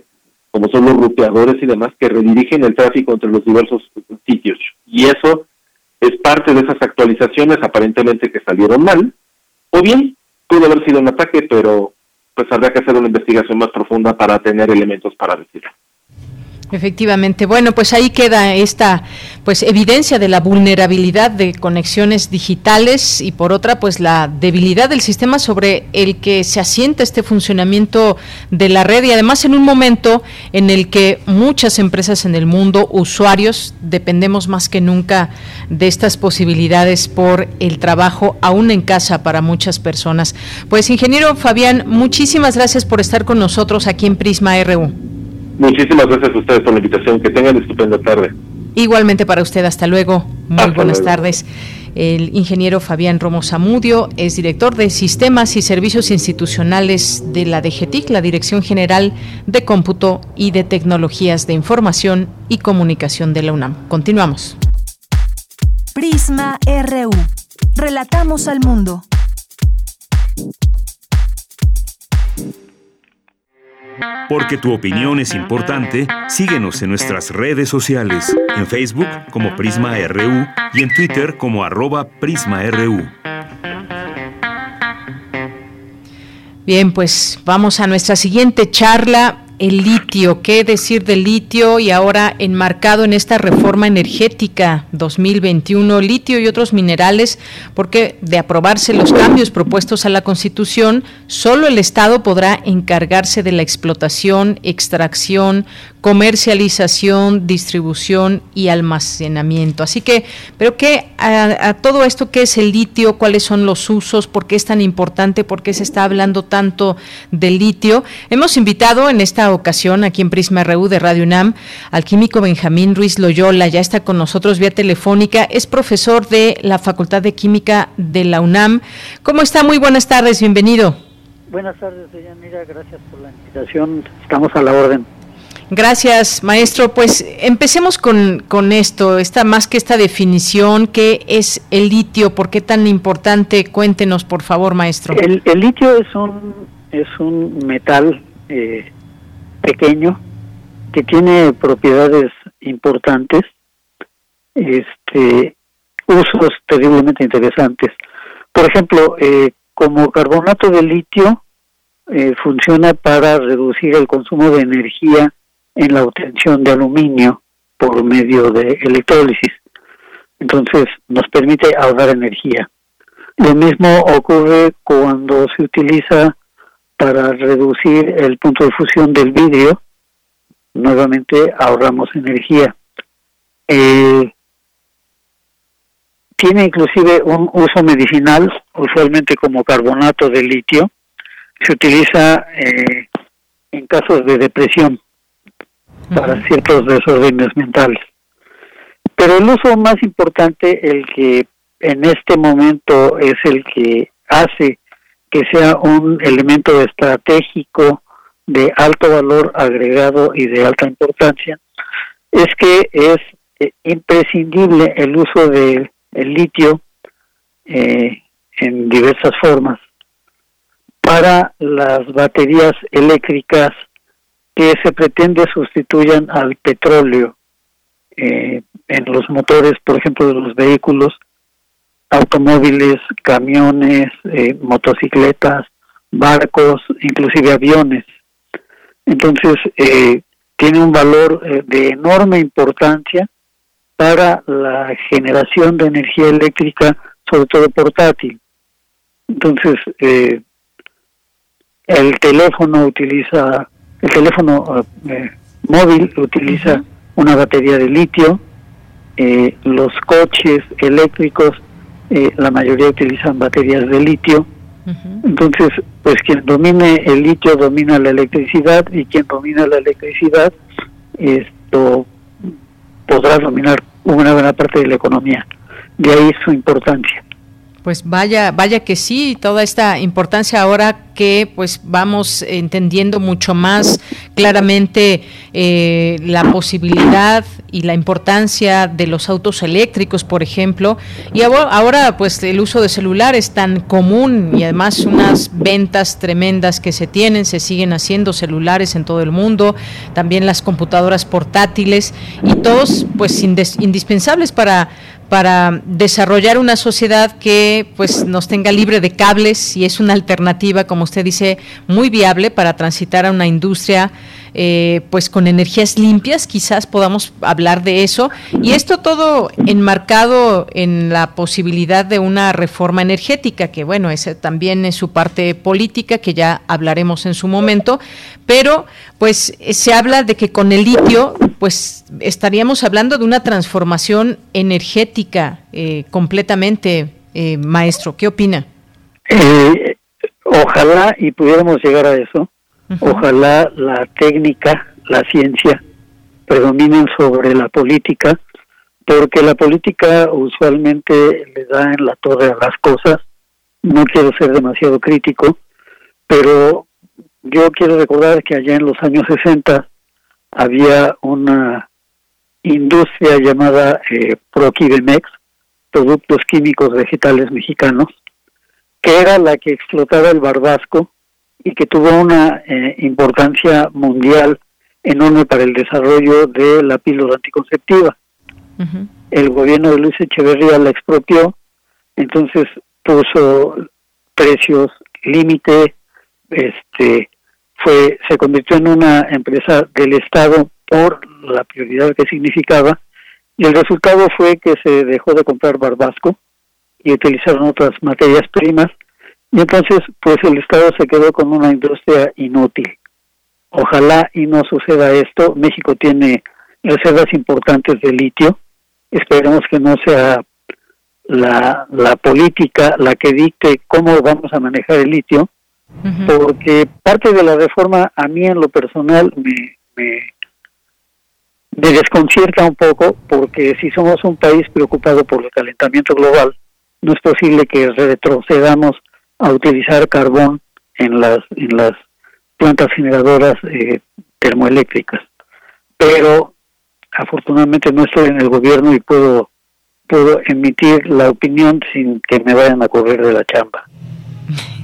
como son los ruteadores y demás, que redirigen el tráfico entre los diversos sitios. Y eso es parte de esas actualizaciones aparentemente que salieron mal, o bien pudo haber sido un ataque, pero pues habrá que hacer una investigación más profunda para tener elementos para decirlo. Efectivamente. Bueno, pues ahí queda esta pues evidencia de la vulnerabilidad de conexiones digitales y por otra pues la debilidad del sistema sobre el que se asienta este funcionamiento de la red y además en un momento en el que muchas empresas en el mundo, usuarios, dependemos más que nunca de estas posibilidades por el trabajo aún en casa para muchas personas. Pues ingeniero Fabián, muchísimas gracias por estar con nosotros aquí en Prisma RU. Muchísimas gracias a ustedes por la invitación. Que tengan estupenda tarde. Igualmente para usted, hasta luego. Muy buenas tardes. El ingeniero Fabián Romo Zamudio es director de Sistemas y Servicios Institucionales de la DGTIC, la Dirección General de Cómputo y de Tecnologías de Información y Comunicación de la UNAM. Continuamos. Prisma RU. Relatamos al mundo. Porque tu opinión es importante, síguenos en nuestras redes sociales, en Facebook como Prisma RU y en Twitter como arroba PrismaRU. Bien, pues vamos a nuestra siguiente charla el litio, qué decir del litio y ahora enmarcado en esta reforma energética 2021, litio y otros minerales, porque de aprobarse los cambios propuestos a la Constitución, solo el Estado podrá encargarse de la explotación, extracción, comercialización, distribución y almacenamiento. Así que, pero qué a, todo esto, ¿qué es el litio? ¿Cuáles son los usos? ¿Por qué es tan importante? ¿Por qué se está hablando tanto del litio? Hemos invitado en esta ocasión aquí en Prisma RU de Radio UNAM al químico Benjamín Ruiz Loyola, ya está con nosotros vía telefónica, es profesor de la Facultad de Química de la UNAM. ¿Cómo está? Muy buenas tardes, bienvenido. Buenas tardes, Mira, gracias por la invitación, estamos a la orden. Gracias, maestro. Pues empecemos con, con esto, esta, más que esta definición, ¿qué es el litio? ¿Por qué tan importante? Cuéntenos, por favor, maestro. El, litio es un, es un metal eh, pequeño que tiene propiedades importantes, este, usos terriblemente interesantes. Por ejemplo, eh, como carbonato de litio, eh, funciona para reducir el consumo de energía en la obtención de aluminio por medio de electrólisis. Entonces nos permite ahorrar energía. Lo mismo ocurre cuando se utiliza para reducir el punto de fusión del vidrio. Nuevamente ahorramos energía. Eh, tiene inclusive un uso medicinal, usualmente como carbonato de litio. Se utiliza eh, en casos de depresión para ciertos desórdenes mentales. Pero el uso más importante, el que en este momento es el que hace que sea un elemento estratégico de alto valor agregado y de alta importancia, es que es eh, imprescindible el uso del litio eh, en diversas formas para las baterías eléctricas que se pretende sustituyan al petróleo eh, en los motores, por ejemplo, de los vehículos, automóviles, camiones, eh, motocicletas, barcos, inclusive aviones. Entonces, eh, tiene un valor de enorme importancia para la generación de energía eléctrica, sobre todo portátil. Entonces, el teléfono utiliza, el teléfono eh, móvil utiliza una batería de litio, eh, los coches eléctricos, la mayoría utilizan baterías de litio, entonces, pues quien domine el litio domina la electricidad y quien domina la electricidad, esto podrá dominar una buena parte de la economía. De ahí su importancia. Pues vaya, vaya que sí, toda esta importancia ahora que pues vamos entendiendo mucho más claramente eh, la posibilidad y la importancia de los autos eléctricos, por ejemplo, y ahora pues el uso de celular es tan común y además unas ventas tremendas que se tienen, se siguen haciendo celulares en todo el mundo, también las computadoras portátiles y todos pues indispensables para para desarrollar una sociedad que pues nos tenga libre de cables y es una alternativa, como usted dice, muy viable para transitar a una industria eh, pues con energías limpias, quizás podamos hablar de eso. Y esto todo enmarcado en la posibilidad de una reforma energética, que bueno, ese también es su parte política, que ya hablaremos en su momento, pero pues se habla de que con el litio pues estaríamos hablando de una transformación energética eh, completamente, eh, maestro. ¿Qué opina? ojalá y pudiéramos llegar a eso Ojalá la técnica, la ciencia predominen sobre la política, porque la política usualmente le da en la torre a las cosas. No quiero ser demasiado crítico, pero yo quiero recordar que allá en los años 60 había una industria llamada eh, Proquibemex, Productos Químicos Vegetales Mexicanos, que era la que explotaba el barbasco y que tuvo una eh, importancia mundial enorme para el desarrollo de la píldora anticonceptiva. El gobierno de Luis Echeverría la expropió, entonces puso precios límite, este fue se convirtió en una empresa del Estado por la prioridad que significaba y el resultado fue que se dejó de comprar barbasco y utilizaron otras materias primas y entonces, pues el Estado se quedó con una industria inútil. Ojalá y no suceda esto. México tiene reservas importantes de litio. Esperemos que no sea la, la política la que dicte cómo vamos a manejar el litio, porque parte de la reforma a mí en lo personal me, me, me desconcierta un poco, porque si somos un país preocupado por el calentamiento global, no es posible que retrocedamos a utilizar carbón en las en las plantas generadoras eh, termoeléctricas. Pero afortunadamente no estoy en el gobierno y puedo puedo emitir la opinión sin que me vayan a correr de la chamba [laughs]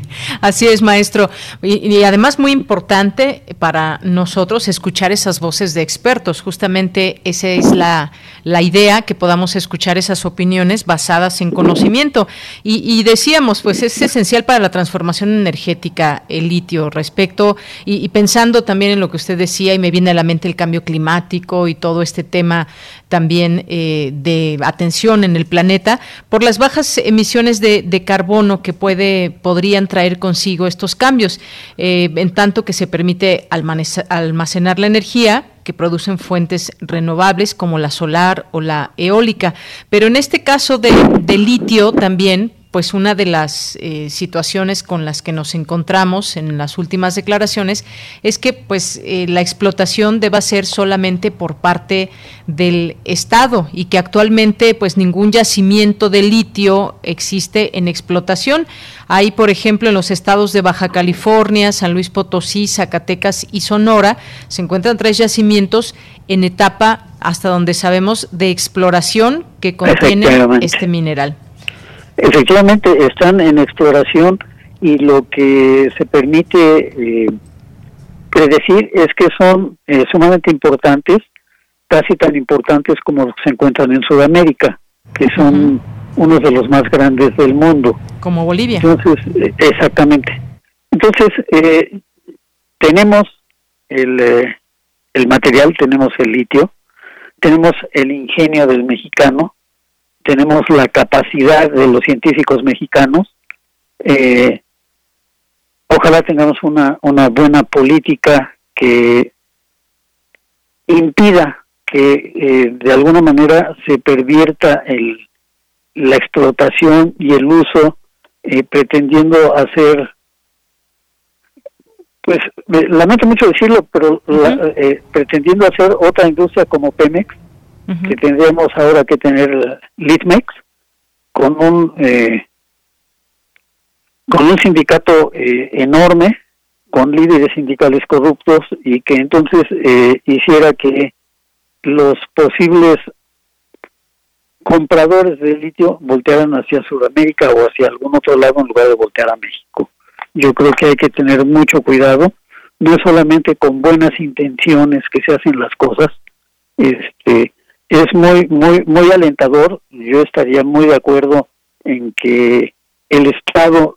Así es, maestro. Y, además muy importante para nosotros escuchar esas voces de expertos. Justamente esa es la, la idea, que podamos escuchar esas opiniones basadas en conocimiento. Y, decíamos, pues es esencial para la transformación energética el litio respecto, y, pensando también en lo que usted decía, y me viene a la mente el cambio climático y todo este tema también eh, de atención en el planeta, por las bajas emisiones de, de carbono que puede, podrían traer consigo estos cambios, eh, en tanto que se permite almacenar la energía que producen fuentes renovables como la solar o la eólica. Pero en este caso de, de litio también pues una de las eh, situaciones con las que nos encontramos en las últimas declaraciones es que pues eh, la explotación deba ser solamente por parte del Estado y que actualmente pues ningún yacimiento de litio existe en explotación. Hay, por ejemplo, en los estados de Baja California, San Luis Potosí, Zacatecas y Sonora, se encuentran tres yacimientos en etapa, hasta donde sabemos, de exploración que contienen este mineral. Efectivamente, están en exploración y lo que se permite eh, predecir es que son eh, sumamente importantes, casi tan importantes como los que se encuentran en Sudamérica, que son uno de los más grandes del mundo. Como Bolivia. Entonces, eh, exactamente. Entonces, tenemos el, el material, tenemos el litio, tenemos el ingenio del mexicano, tenemos la capacidad de los científicos mexicanos, Eh, ojalá tengamos una, una buena política que impida que eh, de alguna manera se pervierta el, la explotación y el uso eh, pretendiendo hacer pues lamento mucho decirlo pero eh, pretendiendo hacer otra industria como Pemex que tendríamos ahora que tener Litmex con un con un sindicato enorme con líderes sindicales corruptos y que entonces hiciera que los posibles compradores de litio voltearan hacia Sudamérica o hacia algún otro lado en lugar de voltear a México. Yo creo que hay que tener mucho cuidado, no solamente con buenas intenciones que se hacen las cosas, este es muy muy muy alentador, yo estaría muy de acuerdo en que el Estado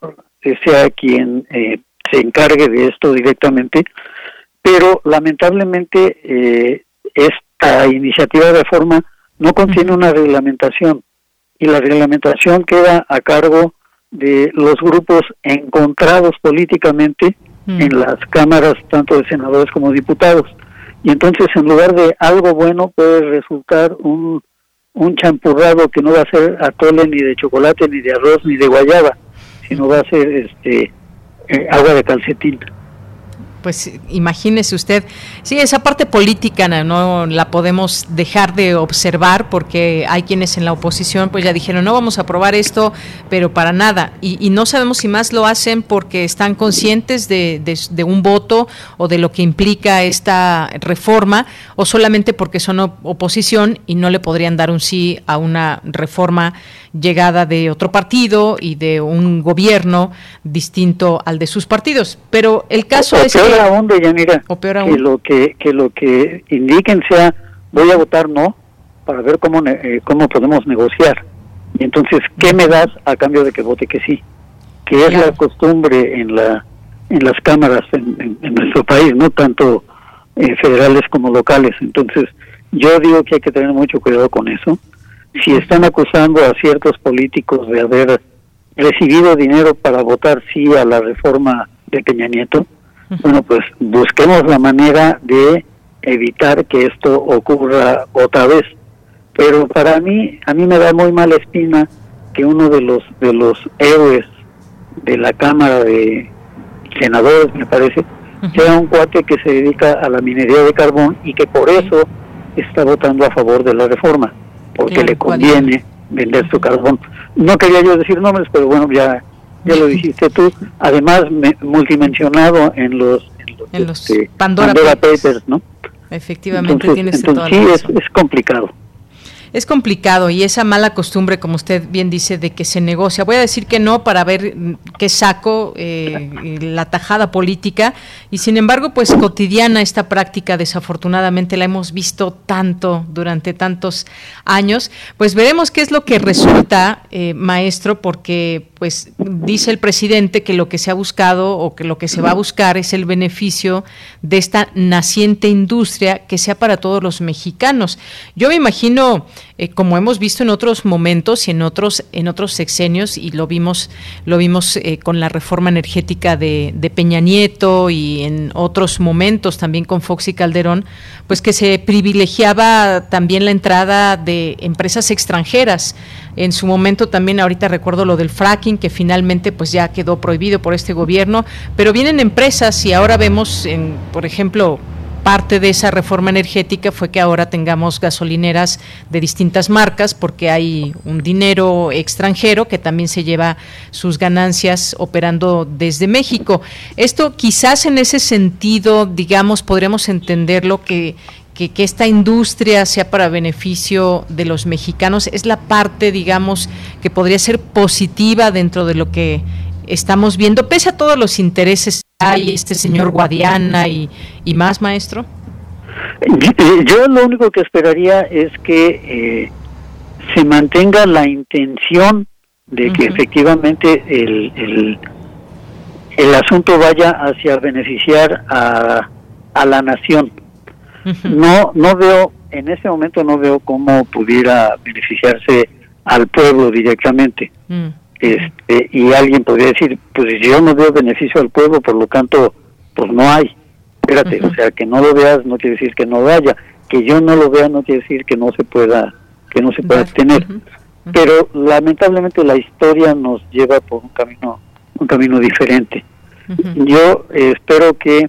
sea quien eh, se encargue de esto directamente, pero lamentablemente eh, esta iniciativa de reforma no contiene una reglamentación y la reglamentación queda a cargo de los grupos encontrados políticamente mm. en las cámaras tanto de senadores como diputados. Y entonces en lugar de algo bueno puede resultar un, un champurrado que no va a ser atole ni de chocolate, ni de arroz, ni de guayaba, sino va a ser este eh, agua de calcetín pues imagínese usted, sí, esa parte política no la podemos dejar de observar porque hay quienes en la oposición pues ya dijeron no vamos a aprobar esto, pero para nada. Y, no sabemos si más lo hacen porque están conscientes de, de, un voto o de lo que implica esta reforma o solamente porque son oposición y no le podrían dar un sí a una reforma llegada de otro partido y de un gobierno distinto al de sus partidos. Pero el caso es que aún, que lo que, que lo que indiquen sea voy a votar no para ver cómo eh, cómo podemos negociar. Y entonces, ¿qué me das a cambio de que vote que sí? Que es la costumbre en la en las cámaras en, nuestro país, no tanto eh, federales como locales. Entonces, yo digo que hay que tener mucho cuidado con eso. Si están acusando a ciertos políticos de haber recibido dinero para votar sí a la reforma de Peña Nieto, bueno, pues busquemos la manera de evitar que esto ocurra otra vez. Pero para mí, a mí me da muy mala espina que uno de los de los héroes de la Cámara de Senadores, me parece, sea un cuate que se dedica a la minería de carbón y que por eso está votando a favor de la reforma, porque le conviene vender su carbón. No quería yo decir nombres, pero bueno, ya ya lo [laughs] dijiste tú, además multimensionado en los, en los, este, Pandora, Papers. ¿no? Efectivamente, tienes toda sí, es, es complicado es complicado y esa mala costumbre, como usted bien dice, de que se negocia. Voy a decir que no para ver qué saco eh, la tajada política y sin embargo, pues cotidiana esta práctica, desafortunadamente la hemos visto tanto durante tantos años. Pues veremos qué es lo que resulta, eh, maestro, porque pues dice el presidente que lo que se ha buscado o que lo que se va a buscar es el beneficio de esta naciente industria que sea para todos los mexicanos. Yo me imagino eh, como hemos visto en otros momentos y en otros en otros sexenios y lo vimos lo vimos eh, con la reforma energética de, Peña Nieto y en otros momentos también con Fox y Calderón pues que se privilegiaba también la entrada de empresas extranjeras en su momento también ahorita recuerdo lo del fracking que finalmente pues ya quedó prohibido por este gobierno pero vienen empresas y ahora vemos en por ejemplo parte de esa reforma energética fue que ahora tengamos gasolineras de distintas marcas porque hay un dinero extranjero que también se lleva sus ganancias operando desde México. Esto quizás en ese sentido, digamos, podremos entenderlo que que, que, esta industria sea para beneficio de los mexicanos es la parte, digamos, que podría ser positiva dentro de lo que estamos viendo, pese a todos los intereses hay este señor Guadiana y, y más, maestro? Yo lo único que esperaría es que eh, se mantenga la intención de que efectivamente el, el, el, asunto vaya hacia beneficiar a, a la nación. No no veo en este momento no veo cómo pudiera beneficiarse al pueblo directamente. Mm. este, y alguien podría decir, pues si yo no veo beneficio al pueblo, por lo tanto, pues no hay. Espérate, o sea, que no lo veas no quiere decir que no vaya, que yo no lo vea no quiere decir que no se pueda que no se pueda tener. Pero lamentablemente la historia nos lleva por un camino un camino diferente. Yo eh, espero que,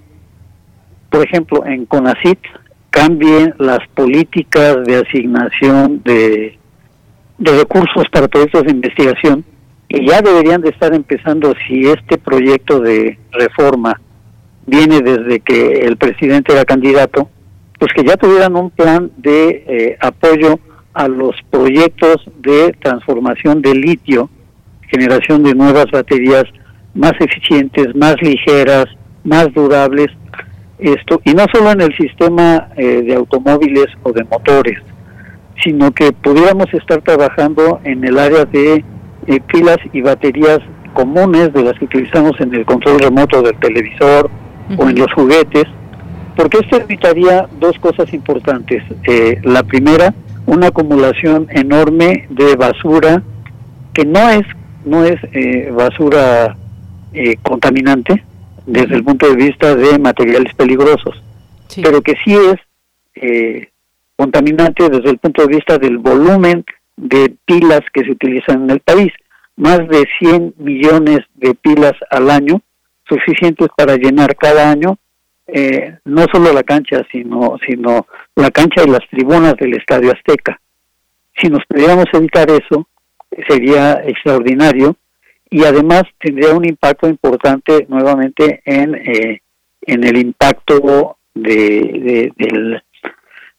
por ejemplo, en CONACIT cambien las políticas de asignación de, de recursos para proyectos de investigación y ya deberían de estar empezando si este proyecto de reforma viene desde que el presidente era candidato, pues que ya tuvieran un plan de eh, apoyo a los proyectos de transformación de litio, generación de nuevas baterías más eficientes, más ligeras, más durables, esto y no solo en el sistema eh, de automóviles o de motores, sino que pudiéramos estar trabajando en el área de eh, pilas y baterías comunes de las que utilizamos en el control remoto del televisor o en los juguetes, porque esto evitaría dos cosas importantes. Eh, la primera, una acumulación enorme de basura que no es no es basura contaminante, desde el punto de vista de materiales peligrosos, pero que sí es eh, contaminante desde el punto de vista del volumen de pilas que se utilizan en el país. Más de 100 millones de pilas al año, suficientes para llenar cada año eh, no solo la cancha, sino, sino la cancha y las tribunas del Estadio Azteca. Si nos pudiéramos evitar eso, sería extraordinario y además tendría un impacto importante nuevamente en, eh, en el impacto de, del,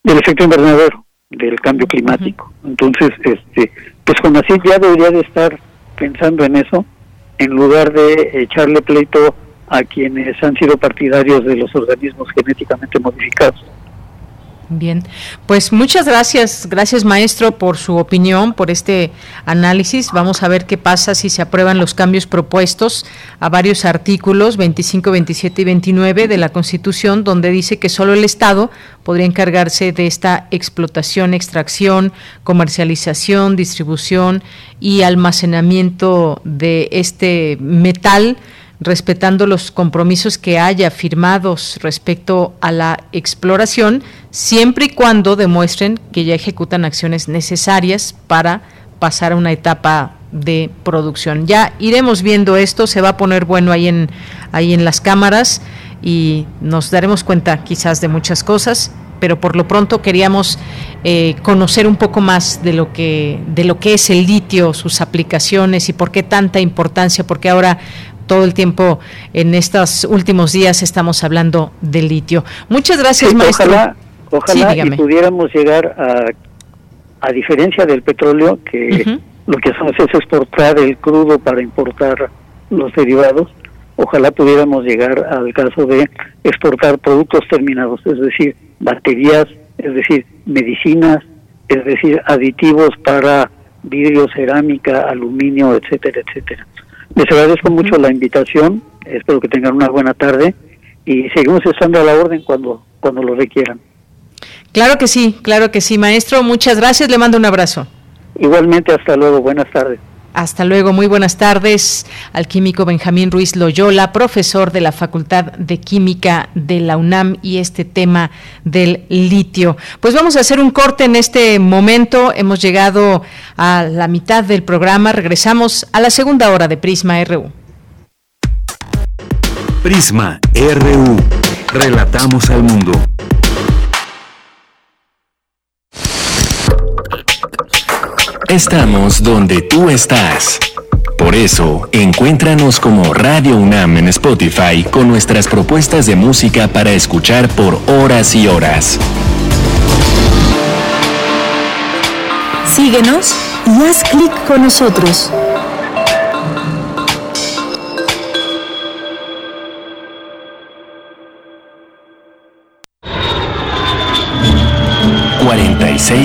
del efecto invernadero, del cambio climático. Entonces, este, pues con así ya debería de estar pensando en eso, en lugar de echarle pleito a quienes han sido partidarios de los organismos genéticamente modificados. Bien, pues muchas gracias, gracias maestro por su opinión, por este análisis. Vamos a ver qué pasa si se aprueban los cambios propuestos a varios artículos 25, 27 y 29 de la Constitución, donde dice que solo el Estado podría encargarse de esta explotación, extracción, comercialización, distribución y almacenamiento de este metal respetando los compromisos que haya firmados respecto a la exploración, siempre y cuando demuestren que ya ejecutan acciones necesarias para pasar a una etapa de producción. Ya iremos viendo esto, se va a poner bueno ahí en ahí en las cámaras y nos daremos cuenta quizás de muchas cosas, pero por lo pronto queríamos eh, conocer un poco más de lo que de lo que es el litio, sus aplicaciones y por qué tanta importancia, porque ahora todo el tiempo en estos últimos días estamos hablando del litio. Muchas gracias, maestro. Ojalá, ojalá pudiéramos llegar a, a diferencia del petróleo, que lo que hacemos es exportar el crudo para importar los derivados, ojalá pudiéramos llegar al caso de exportar productos terminados, es decir, baterías, es decir, medicinas, es decir, aditivos para vidrio, cerámica, aluminio, etcétera, etcétera. Les agradezco mucho la invitación, espero que tengan una buena tarde y seguimos estando a la orden cuando, cuando lo requieran. Claro que sí, claro que sí, maestro. Muchas gracias, le mando un abrazo. Igualmente, hasta luego, buenas tardes. Hasta luego, muy buenas tardes al químico Benjamín Ruiz Loyola, profesor de la Facultad de Química de la UNAM y este tema del litio. Pues vamos a hacer un corte en este momento, hemos llegado a la mitad del programa, regresamos a la segunda hora de Prisma RU. Prisma RU, relatamos al mundo. Estamos donde tú estás. Por eso, encuéntranos como Radio UNAM en Spotify con nuestras propuestas de música para escuchar por horas y horas. Síguenos y haz clic con nosotros.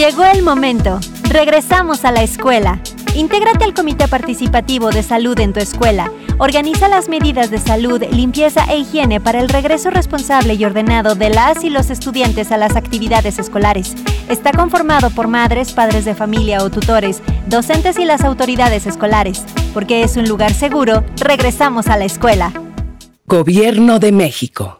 Llegó el momento. Regresamos a la escuela. Intégrate al Comité Participativo de Salud en tu escuela. Organiza las medidas de salud, limpieza e higiene para el regreso responsable y ordenado de las y los estudiantes a las actividades escolares. Está conformado por madres, padres de familia o tutores, docentes y las autoridades escolares. Porque es un lugar seguro, regresamos a la escuela. Gobierno de México.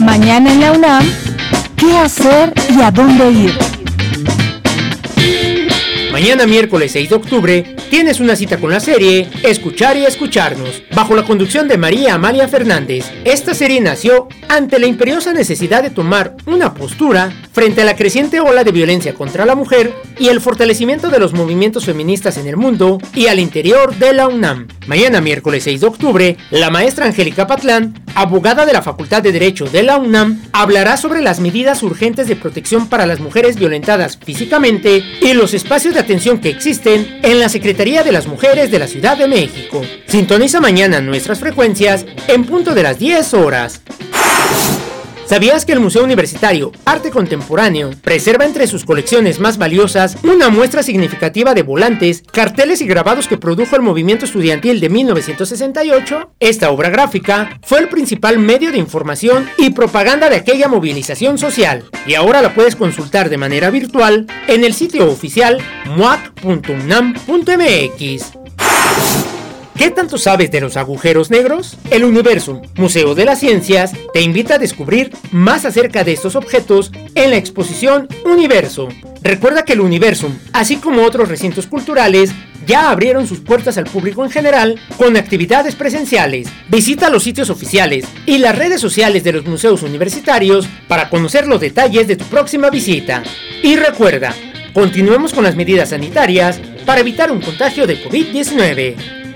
Mañana en la UNAM, ¿qué hacer y a dónde ir? Mañana miércoles 6 de octubre tienes una cita con la serie Escuchar y Escucharnos, bajo la conducción de María Amalia Fernández. Esta serie nació ante la imperiosa necesidad de tomar una postura frente a la creciente ola de violencia contra la mujer y el fortalecimiento de los movimientos feministas en el mundo y al interior de la UNAM. Mañana miércoles 6 de octubre, la maestra Angélica Patlán, abogada de la Facultad de Derecho de la UNAM, hablará sobre las medidas urgentes de protección para las mujeres violentadas físicamente y los espacios de atención que existen en la Secretaría de las Mujeres de la Ciudad de México. Sintoniza mañana nuestras frecuencias en punto de las 10 horas. ¿Sabías que el Museo Universitario Arte Contemporáneo preserva entre sus colecciones más valiosas una muestra significativa de volantes, carteles y grabados que produjo el movimiento estudiantil de 1968? Esta obra gráfica fue el principal medio de información y propaganda de aquella movilización social y ahora la puedes consultar de manera virtual en el sitio oficial muac.unam.mx. ¿Qué tanto sabes de los agujeros negros? El Universum, Museo de las Ciencias, te invita a descubrir más acerca de estos objetos en la exposición Universo. Recuerda que el Universum, así como otros recintos culturales, ya abrieron sus puertas al público en general con actividades presenciales. Visita los sitios oficiales y las redes sociales de los museos universitarios para conocer los detalles de tu próxima visita. Y recuerda, continuemos con las medidas sanitarias para evitar un contagio de COVID-19.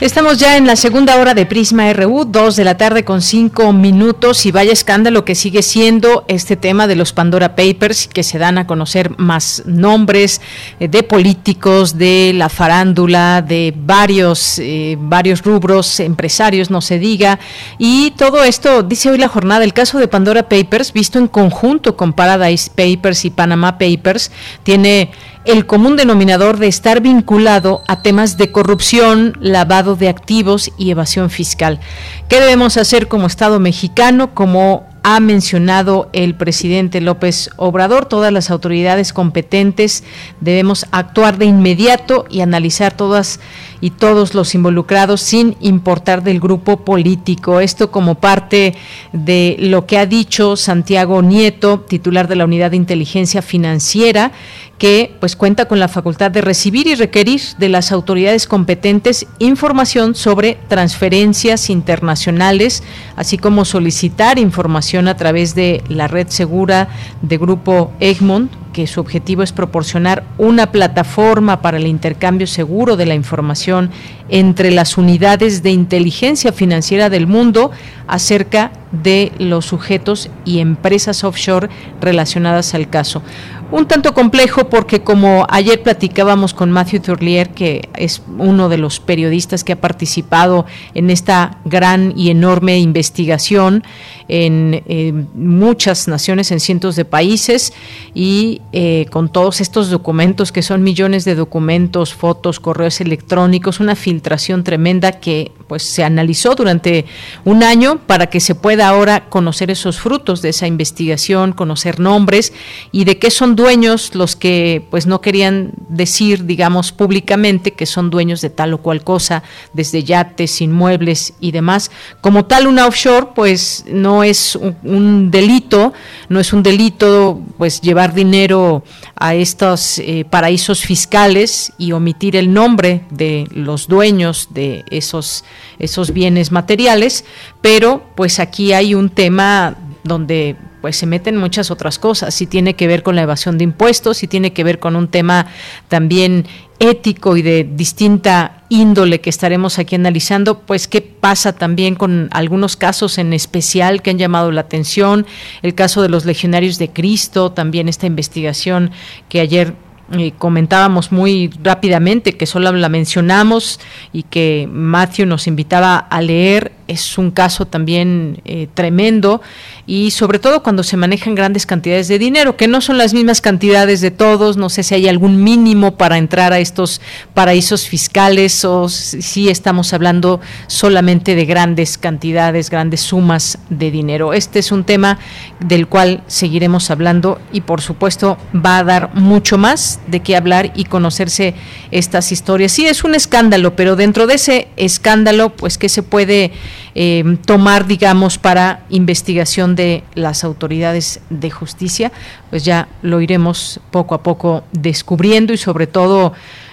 Estamos ya en la segunda hora de Prisma RU, dos de la tarde con cinco minutos y vaya escándalo que sigue siendo este tema de los Pandora Papers, que se dan a conocer más nombres eh, de políticos, de la farándula, de varios, eh, varios rubros, empresarios, no se diga. Y todo esto, dice hoy la jornada, el caso de Pandora Papers, visto en conjunto con Paradise Papers y Panama Papers, tiene el común denominador de estar vinculado a temas de corrupción, lavado de activos y evasión fiscal. ¿Qué debemos hacer como Estado mexicano, como ha mencionado el presidente López Obrador. Todas las autoridades competentes debemos actuar de inmediato y analizar todas y todos los involucrados sin importar del grupo político. Esto como parte de lo que ha dicho Santiago Nieto, titular de la Unidad de Inteligencia Financiera, que pues cuenta con la facultad de recibir y requerir de las autoridades competentes información sobre transferencias internacionales, así como solicitar información a través de la red segura de Grupo Egmont que su objetivo es proporcionar una plataforma para el intercambio seguro de la información entre las unidades de inteligencia financiera del mundo acerca de los sujetos y empresas offshore relacionadas al caso. Un tanto complejo porque como ayer platicábamos con Matthew Turlier, que es uno de los periodistas que ha participado en esta gran y enorme investigación en muchas naciones, en cientos de países, y eh, con todos estos documentos, que son millones de documentos, fotos, correos electrónicos, una filtración tremenda que pues se analizó durante un año para que se pueda ahora conocer esos frutos de esa investigación, conocer nombres y de qué son dueños los que pues no querían decir, digamos, públicamente que son dueños de tal o cual cosa, desde yates, inmuebles y demás. Como tal, una offshore pues no es un, delito, no es un delito pues llevar dinero a estos eh, paraísos fiscales y omitir el nombre de los dueños de esos esos bienes materiales, pero pues aquí hay un tema donde pues se meten muchas otras cosas, si tiene que ver con la evasión de impuestos, si tiene que ver con un tema también ético y de distinta índole que estaremos aquí analizando, pues qué pasa también con algunos casos en especial que han llamado la atención, el caso de los legionarios de Cristo, también esta investigación que ayer eh, comentábamos muy rápidamente, que solo la mencionamos y que Matthew nos invitaba a leer, es un caso también eh, tremendo y sobre todo cuando se manejan grandes cantidades de dinero, que no son las mismas cantidades de todos, no sé si hay algún mínimo para entrar a estos paraísos fiscales o si estamos hablando solamente de grandes cantidades, grandes sumas de dinero. Este es un tema del cual seguiremos hablando y por supuesto va a dar mucho más de qué hablar y conocerse estas historias. Sí, es un escándalo, pero dentro de ese escándalo, pues, ¿qué se puede eh, tomar, digamos, para investigación de las autoridades de justicia? Pues ya lo iremos poco a poco descubriendo y sobre todo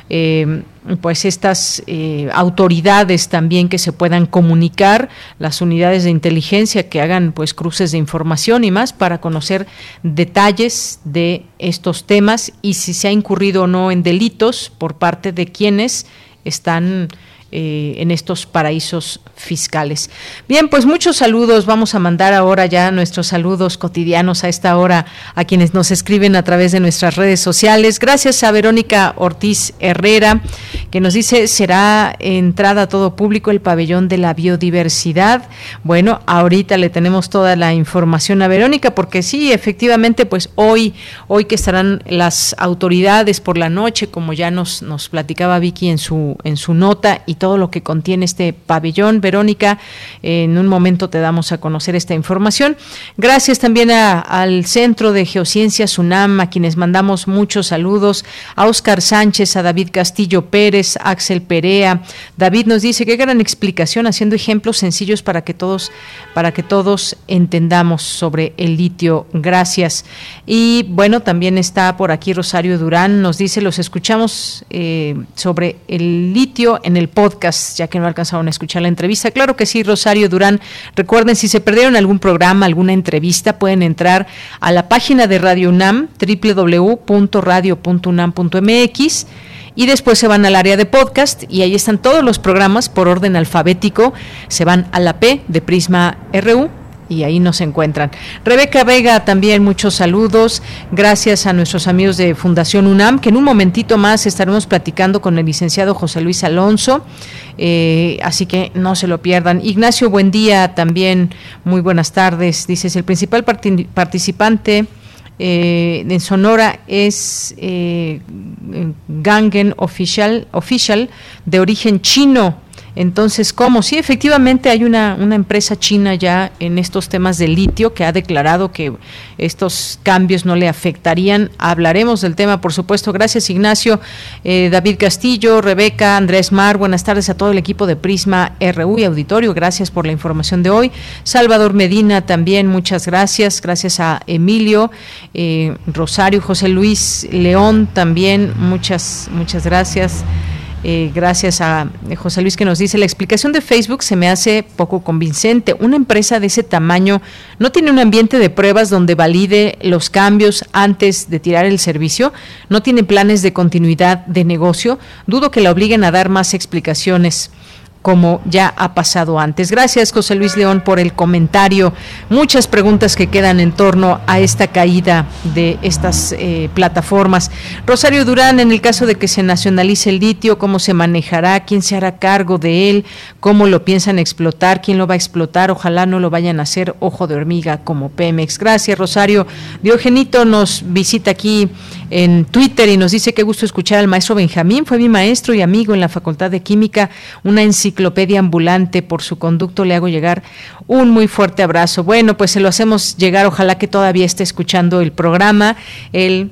eh, pues estas eh, autoridades también que se puedan comunicar, las unidades de inteligencia que hagan pues cruces de información y más para conocer detalles de estos temas y si se ha incurrido o no en delitos por parte de quienes están eh, en estos paraísos fiscales. Bien, pues muchos saludos. Vamos a mandar ahora ya nuestros saludos cotidianos a esta hora a quienes nos escriben a través de nuestras redes sociales. Gracias a Verónica Ortiz Herrera, que nos dice, será entrada a todo público el pabellón de la biodiversidad. Bueno, ahorita le tenemos toda la información a Verónica, porque sí, efectivamente, pues hoy, hoy que estarán las autoridades por la noche, como ya nos, platicaba Vicky en su, en su nota, y todo lo que contiene este pabellón. Verónica, en un momento te damos a conocer esta información. Gracias también al Centro de Geociencias UNAM, a quienes mandamos muchos saludos, a Oscar Sánchez, a David Castillo Pérez, Axel Perea. David nos dice qué gran explicación, haciendo ejemplos sencillos para que todos, para que todos entendamos sobre el litio. Gracias. Y bueno, también está por aquí Rosario Durán, nos dice, los escuchamos eh, sobre el litio en el podcast ya que no alcanzaron a escuchar la entrevista. Claro que sí, Rosario Durán. Recuerden, si se perdieron algún programa, alguna entrevista, pueden entrar a la página de Radio UNAM, www.radio.unam.mx y después se van al área de podcast y ahí están todos los programas por orden alfabético. Se van a la P de Prisma RU y ahí nos encuentran. Rebeca Vega, también muchos saludos. Gracias a nuestros amigos de Fundación UNAM, que en un momentito más estaremos platicando con el licenciado José Luis Alonso. Eh, así que no se lo pierdan. Ignacio, buen día también. Muy buenas tardes. Dices, el principal participante. Eh, en Sonora es eh, Gangen Official, Official de origen chino Entonces, ¿cómo? Sí, efectivamente hay una, una empresa china ya en estos temas de litio que ha declarado que estos cambios no le afectarían. Hablaremos del tema, por supuesto. Gracias, Ignacio, eh, David Castillo, Rebeca, Andrés Mar. Buenas tardes a todo el equipo de Prisma RU y Auditorio. Gracias por la información de hoy. Salvador Medina también, muchas gracias. Gracias a Emilio, eh, Rosario, José Luis León también, muchas, muchas gracias. Eh, gracias a José Luis que nos dice, la explicación de Facebook se me hace poco convincente. Una empresa de ese tamaño no tiene un ambiente de pruebas donde valide los cambios antes de tirar el servicio, no tiene planes de continuidad de negocio. Dudo que la obliguen a dar más explicaciones como ya ha pasado antes. Gracias, José Luis León, por el comentario. Muchas preguntas que quedan en torno a esta caída de estas eh, plataformas. Rosario Durán, en el caso de que se nacionalice el litio, ¿cómo se manejará? ¿Quién se hará cargo de él? ¿Cómo lo piensan explotar? ¿Quién lo va a explotar? Ojalá no lo vayan a hacer ojo de hormiga como Pemex. Gracias, Rosario. Diogenito nos visita aquí en Twitter y nos dice que gusto escuchar al maestro Benjamín. Fue mi maestro y amigo en la Facultad de Química, una enciclopedia enciclopedia ambulante por su conducto. Le hago llegar un muy fuerte abrazo. Bueno, pues se lo hacemos llegar. Ojalá que todavía esté escuchando el programa. El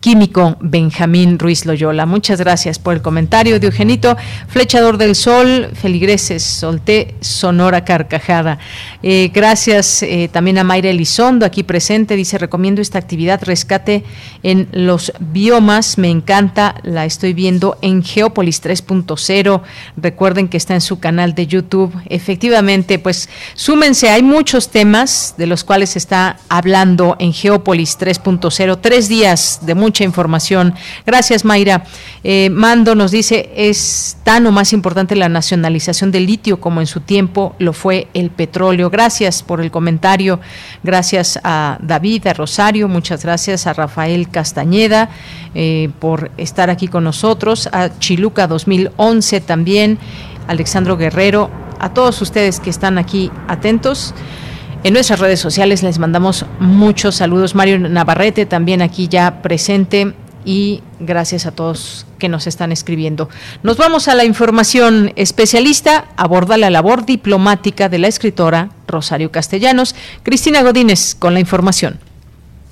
químico Benjamín Ruiz Loyola. Muchas gracias por el comentario de Eugenito. Flechador del Sol, feligreses, solté sonora carcajada. Eh, gracias eh, también a Mayra Elizondo, aquí presente. Dice, recomiendo esta actividad, rescate en los biomas. Me encanta, la estoy viendo en Geópolis 3.0. Recuerden que está en su canal de YouTube. Efectivamente, pues súmense, hay muchos temas de los cuales está hablando en Geópolis 3.0. Tres días de mucha información. Gracias, Mayra. Eh, Mando nos dice, es tan o más importante la nacionalización del litio como en su tiempo lo fue el petróleo. Gracias por el comentario. Gracias a David, a Rosario, muchas gracias a Rafael Castañeda eh, por estar aquí con nosotros, a Chiluca 2011 también, Alexandro Guerrero, a todos ustedes que están aquí atentos. En nuestras redes sociales les mandamos muchos saludos. Mario Navarrete también aquí ya presente y gracias a todos que nos están escribiendo. Nos vamos a la información especialista, aborda la labor diplomática de la escritora Rosario Castellanos. Cristina Godínez con la información.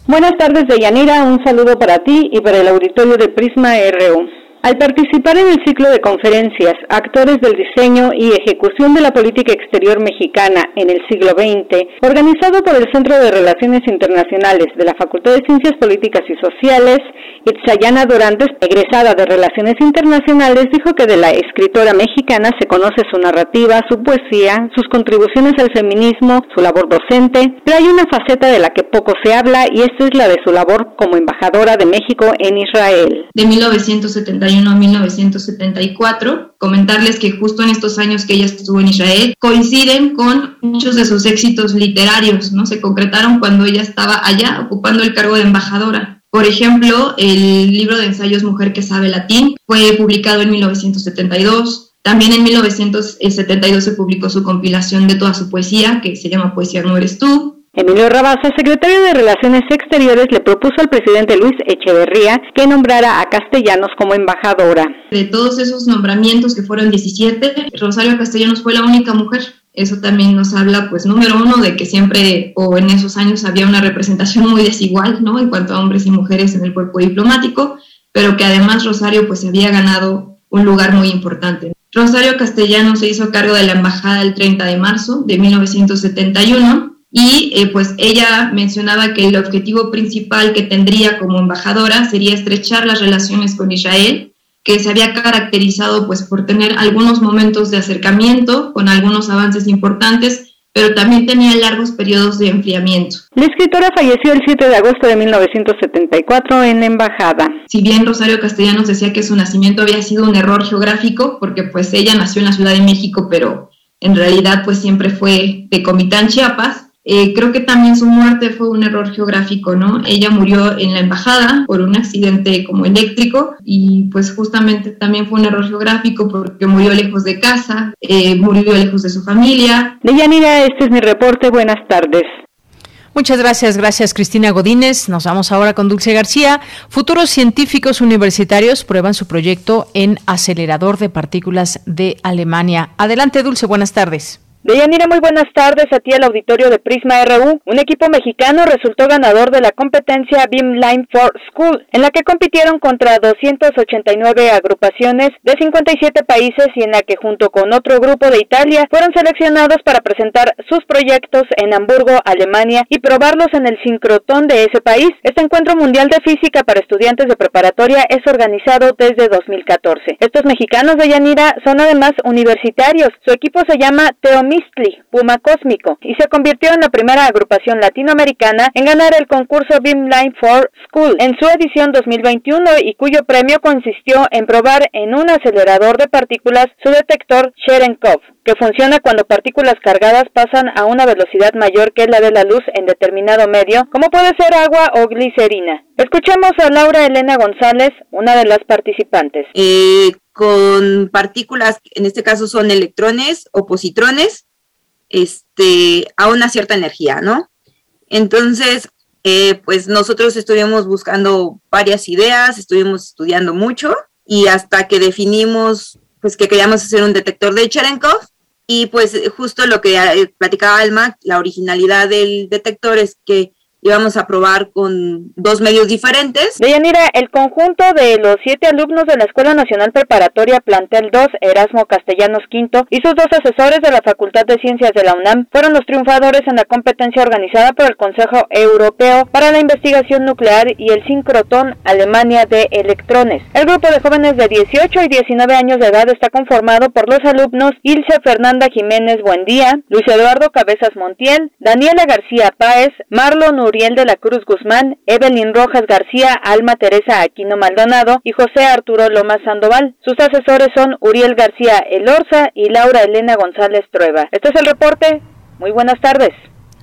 Buenas tardes, Deyanira. Un saludo para ti y para el auditorio de Prisma RU. Al participar en el ciclo de conferencias Actores del Diseño y Ejecución de la Política Exterior Mexicana en el siglo XX, organizado por el Centro de Relaciones Internacionales de la Facultad de Ciencias Políticas y Sociales, Itzayana Dorantes, egresada de Relaciones Internacionales, dijo que de la escritora mexicana se conoce su narrativa, su poesía, sus contribuciones al feminismo, su labor docente, pero hay una faceta de la que poco se habla y esta es la de su labor como embajadora de México en Israel. De 1971 a 1974. Comentarles que justo en estos años que ella estuvo en Israel coinciden con muchos de sus éxitos literarios, ¿no? Se concretaron cuando ella estaba allá ocupando el cargo de embajadora. Por ejemplo, el libro de ensayos Mujer que sabe latín fue publicado en 1972. También en 1972 se publicó su compilación de toda su poesía, que se llama Poesía no eres tú. Emilio Rabasa, secretario de Relaciones Exteriores, le propuso al presidente Luis Echeverría que nombrara a Castellanos como embajadora. De todos esos nombramientos, que fueron 17, Rosario Castellanos fue la única mujer. Eso también nos habla, pues, número uno, de que siempre o en esos años había una representación muy desigual, ¿no? En cuanto a hombres y mujeres en el cuerpo diplomático, pero que además Rosario, pues, había ganado un lugar muy importante. Rosario Castellanos se hizo cargo de la embajada el 30 de marzo de 1971 y eh, pues ella mencionaba que el objetivo principal que tendría como embajadora sería estrechar las relaciones con Israel, que se había caracterizado pues por tener algunos momentos de acercamiento con algunos avances importantes, pero también tenía largos periodos de enfriamiento. La escritora falleció el 7 de agosto de 1974 en embajada. Si bien Rosario Castellanos decía que su nacimiento había sido un error geográfico, porque pues ella nació en la Ciudad de México, pero en realidad pues siempre fue de Comitán, Chiapas, eh, creo que también su muerte fue un error geográfico, ¿no? Ella murió en la embajada por un accidente como eléctrico y pues justamente también fue un error geográfico porque murió lejos de casa, eh, murió lejos de su familia. Deyanira, este es mi reporte. Buenas tardes. Muchas gracias, gracias Cristina Godínez. Nos vamos ahora con Dulce García. Futuros científicos universitarios prueban su proyecto en acelerador de partículas de Alemania. Adelante, Dulce, buenas tardes. Deyanira, muy buenas tardes a ti al auditorio de Prisma RU. Un equipo mexicano resultó ganador de la competencia Beamline for School, en la que compitieron contra 289 agrupaciones de 57 países y en la que junto con otro grupo de Italia fueron seleccionados para presentar sus proyectos en Hamburgo, Alemania y probarlos en el sincrotón de ese país. Este encuentro mundial de física para estudiantes de preparatoria es organizado desde 2014. Estos mexicanos de Yanira son además universitarios. Su equipo se llama Teomi Puma Cósmico, y se convirtió en la primera agrupación latinoamericana en ganar el concurso Beamline for School en su edición 2021 y cuyo premio consistió en probar en un acelerador de partículas su detector Cherenkov, que funciona cuando partículas cargadas pasan a una velocidad mayor que la de la luz en determinado medio, como puede ser agua o glicerina. Escuchemos a Laura Elena González, una de las participantes. Eh, con partículas, en este caso son electrones o positrones, este, a una cierta energía, ¿no? Entonces, eh, pues nosotros estuvimos buscando varias ideas, estuvimos estudiando mucho y hasta que definimos, pues que queríamos hacer un detector de Cherenkov y pues justo lo que eh, platicaba Alma, la originalidad del detector es que íbamos a probar con dos medios diferentes. Deyanira, el conjunto de los siete alumnos de la Escuela Nacional Preparatoria Plantel 2, Erasmo Castellanos V, y sus dos asesores de la Facultad de Ciencias de la UNAM fueron los triunfadores en la competencia organizada por el Consejo Europeo para la Investigación Nuclear y el Sincrotón Alemania de Electrones. El grupo de jóvenes de 18 y 19 años de edad está conformado por los alumnos Ilse Fernanda Jiménez Buendía, Luis Eduardo Cabezas Montiel, Daniela García Páez, Marlon Uriel de la Cruz Guzmán, Evelyn Rojas García, Alma Teresa Aquino Maldonado y José Arturo Lomas Sandoval. Sus asesores son Uriel García Elorza y Laura Elena González Trueba. Este es el reporte. Muy buenas tardes.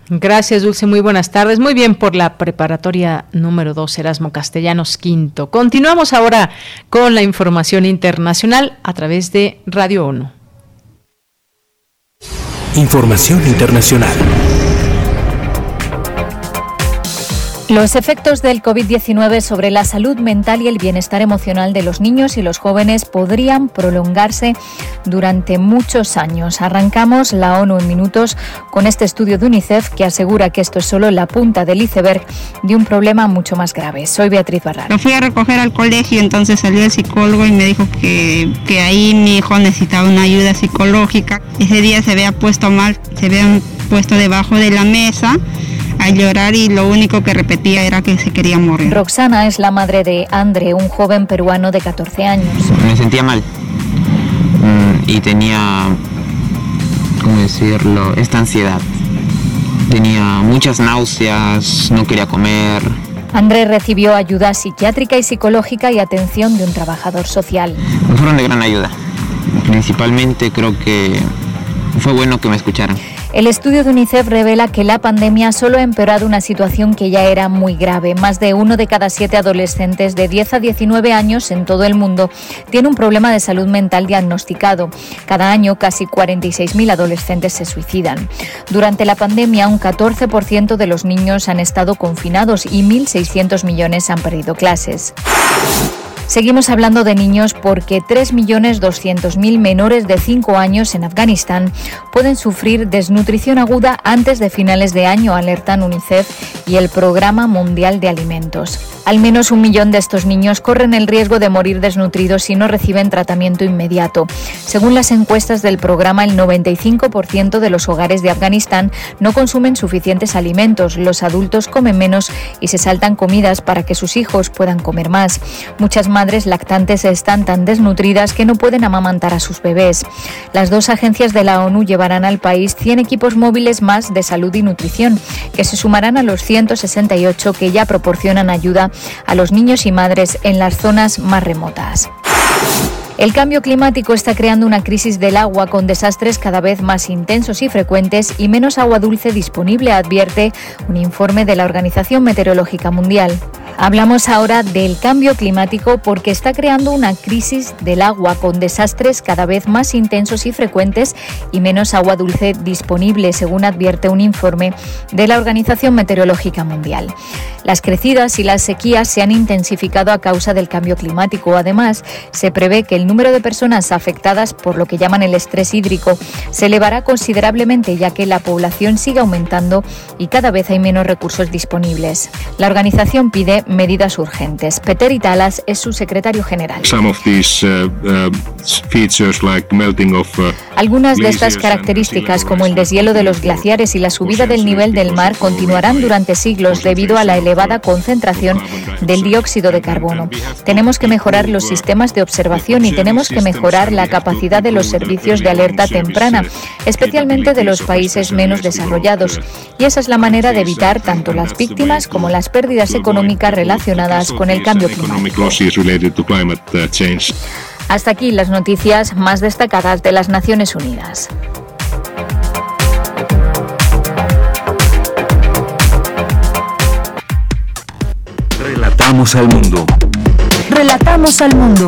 Gracias, Dulce. Muy buenas tardes. Muy bien por la preparatoria número 2, Erasmo Castellanos Quinto. Continuamos ahora con la información internacional a través de Radio ONU. Información internacional. Los efectos del COVID-19 sobre la salud mental y el bienestar emocional de los niños y los jóvenes podrían prolongarse durante muchos años. Arrancamos la ONU en minutos con este estudio de UNICEF que asegura que esto es solo la punta del iceberg de un problema mucho más grave. Soy Beatriz Barral. Lo fui a recoger al colegio, entonces salió el psicólogo y me dijo que, que ahí mi hijo necesitaba una ayuda psicológica. Ese día se había puesto mal, se había puesto debajo de la mesa a llorar y lo único que repetía era que se quería morir. Roxana es la madre de Andre, un joven peruano de 14 años. Me sentía mal mm, y tenía, ¿cómo decirlo?, esta ansiedad. Tenía muchas náuseas, no quería comer. André recibió ayuda psiquiátrica y psicológica y atención de un trabajador social. Fueron de gran ayuda. Principalmente creo que fue bueno que me escucharan. El estudio de UNICEF revela que la pandemia solo ha empeorado una situación que ya era muy grave. Más de uno de cada siete adolescentes de 10 a 19 años en todo el mundo tiene un problema de salud mental diagnosticado. Cada año casi 46.000 adolescentes se suicidan. Durante la pandemia un 14% de los niños han estado confinados y 1.600 millones han perdido clases. Seguimos hablando de niños porque 3.200.000 menores de 5 años en Afganistán pueden sufrir desnutrición aguda antes de finales de año, alertan UNICEF y el Programa Mundial de Alimentos. Al menos un millón de estos niños corren el riesgo de morir desnutridos si no reciben tratamiento inmediato. Según las encuestas del programa, el 95% de los hogares de Afganistán no consumen suficientes alimentos. Los adultos comen menos y se saltan comidas para que sus hijos puedan comer más. Muchas madres lactantes están tan desnutridas que no pueden amamantar a sus bebés. Las dos agencias de la ONU llevarán al país 100 equipos móviles más de salud y nutrición, que se sumarán a los 168 que ya proporcionan ayuda a los niños y madres en las zonas más remotas. El cambio climático está creando una crisis del agua con desastres cada vez más intensos y frecuentes y menos agua dulce disponible, advierte un informe de la Organización Meteorológica Mundial. Hablamos ahora del cambio climático porque está creando una crisis del agua con desastres cada vez más intensos y frecuentes y menos agua dulce disponible, según advierte un informe de la Organización Meteorológica Mundial. Las crecidas y las sequías se han intensificado a causa del cambio climático. Además, se prevé que el número de personas afectadas por lo que llaman el estrés hídrico se elevará considerablemente ya que la población sigue aumentando y cada vez hay menos recursos disponibles. La organización pide medidas urgentes. Peter Italas es su secretario general. Algunas de estas características, como el deshielo de los glaciares y la subida del nivel del mar, continuarán durante siglos debido a la elevada concentración del dióxido de carbono. Tenemos que mejorar los sistemas de observación y tenemos que mejorar la capacidad de los servicios de alerta temprana, especialmente de los países menos desarrollados. Y esa es la manera de evitar tanto las víctimas como las pérdidas económicas relacionadas con el cambio climático. Hasta aquí las noticias más destacadas de las Naciones Unidas. Relatamos al mundo. Relatamos al mundo.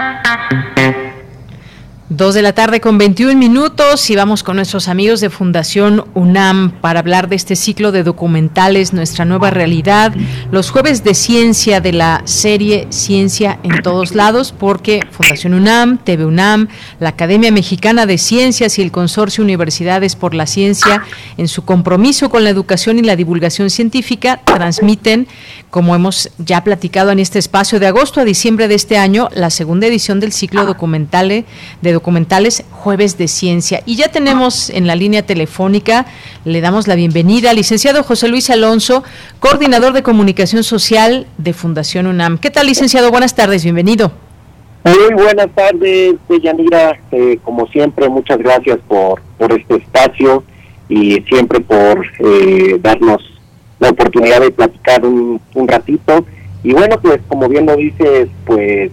Dos de la tarde con 21 minutos y vamos con nuestros amigos de Fundación UNAM para hablar de este ciclo de documentales, Nuestra Nueva Realidad, los jueves de ciencia de la serie Ciencia en todos lados, porque Fundación UNAM, TV UNAM, la Academia Mexicana de Ciencias y el Consorcio Universidades por la Ciencia, en su compromiso con la educación y la divulgación científica, transmiten, como hemos ya platicado en este espacio, de agosto a diciembre de este año, la segunda edición del ciclo documental de documentales Jueves de Ciencia. Y ya tenemos en la línea telefónica, le damos la bienvenida al licenciado José Luis Alonso, coordinador de comunicación social de Fundación UNAM. ¿Qué tal, licenciado? Buenas tardes, bienvenido. Muy buenas tardes, Yanira. Eh, como siempre, muchas gracias por, por este espacio y siempre por eh, darnos la oportunidad de platicar un, un ratito. Y bueno, pues como bien lo dices, pues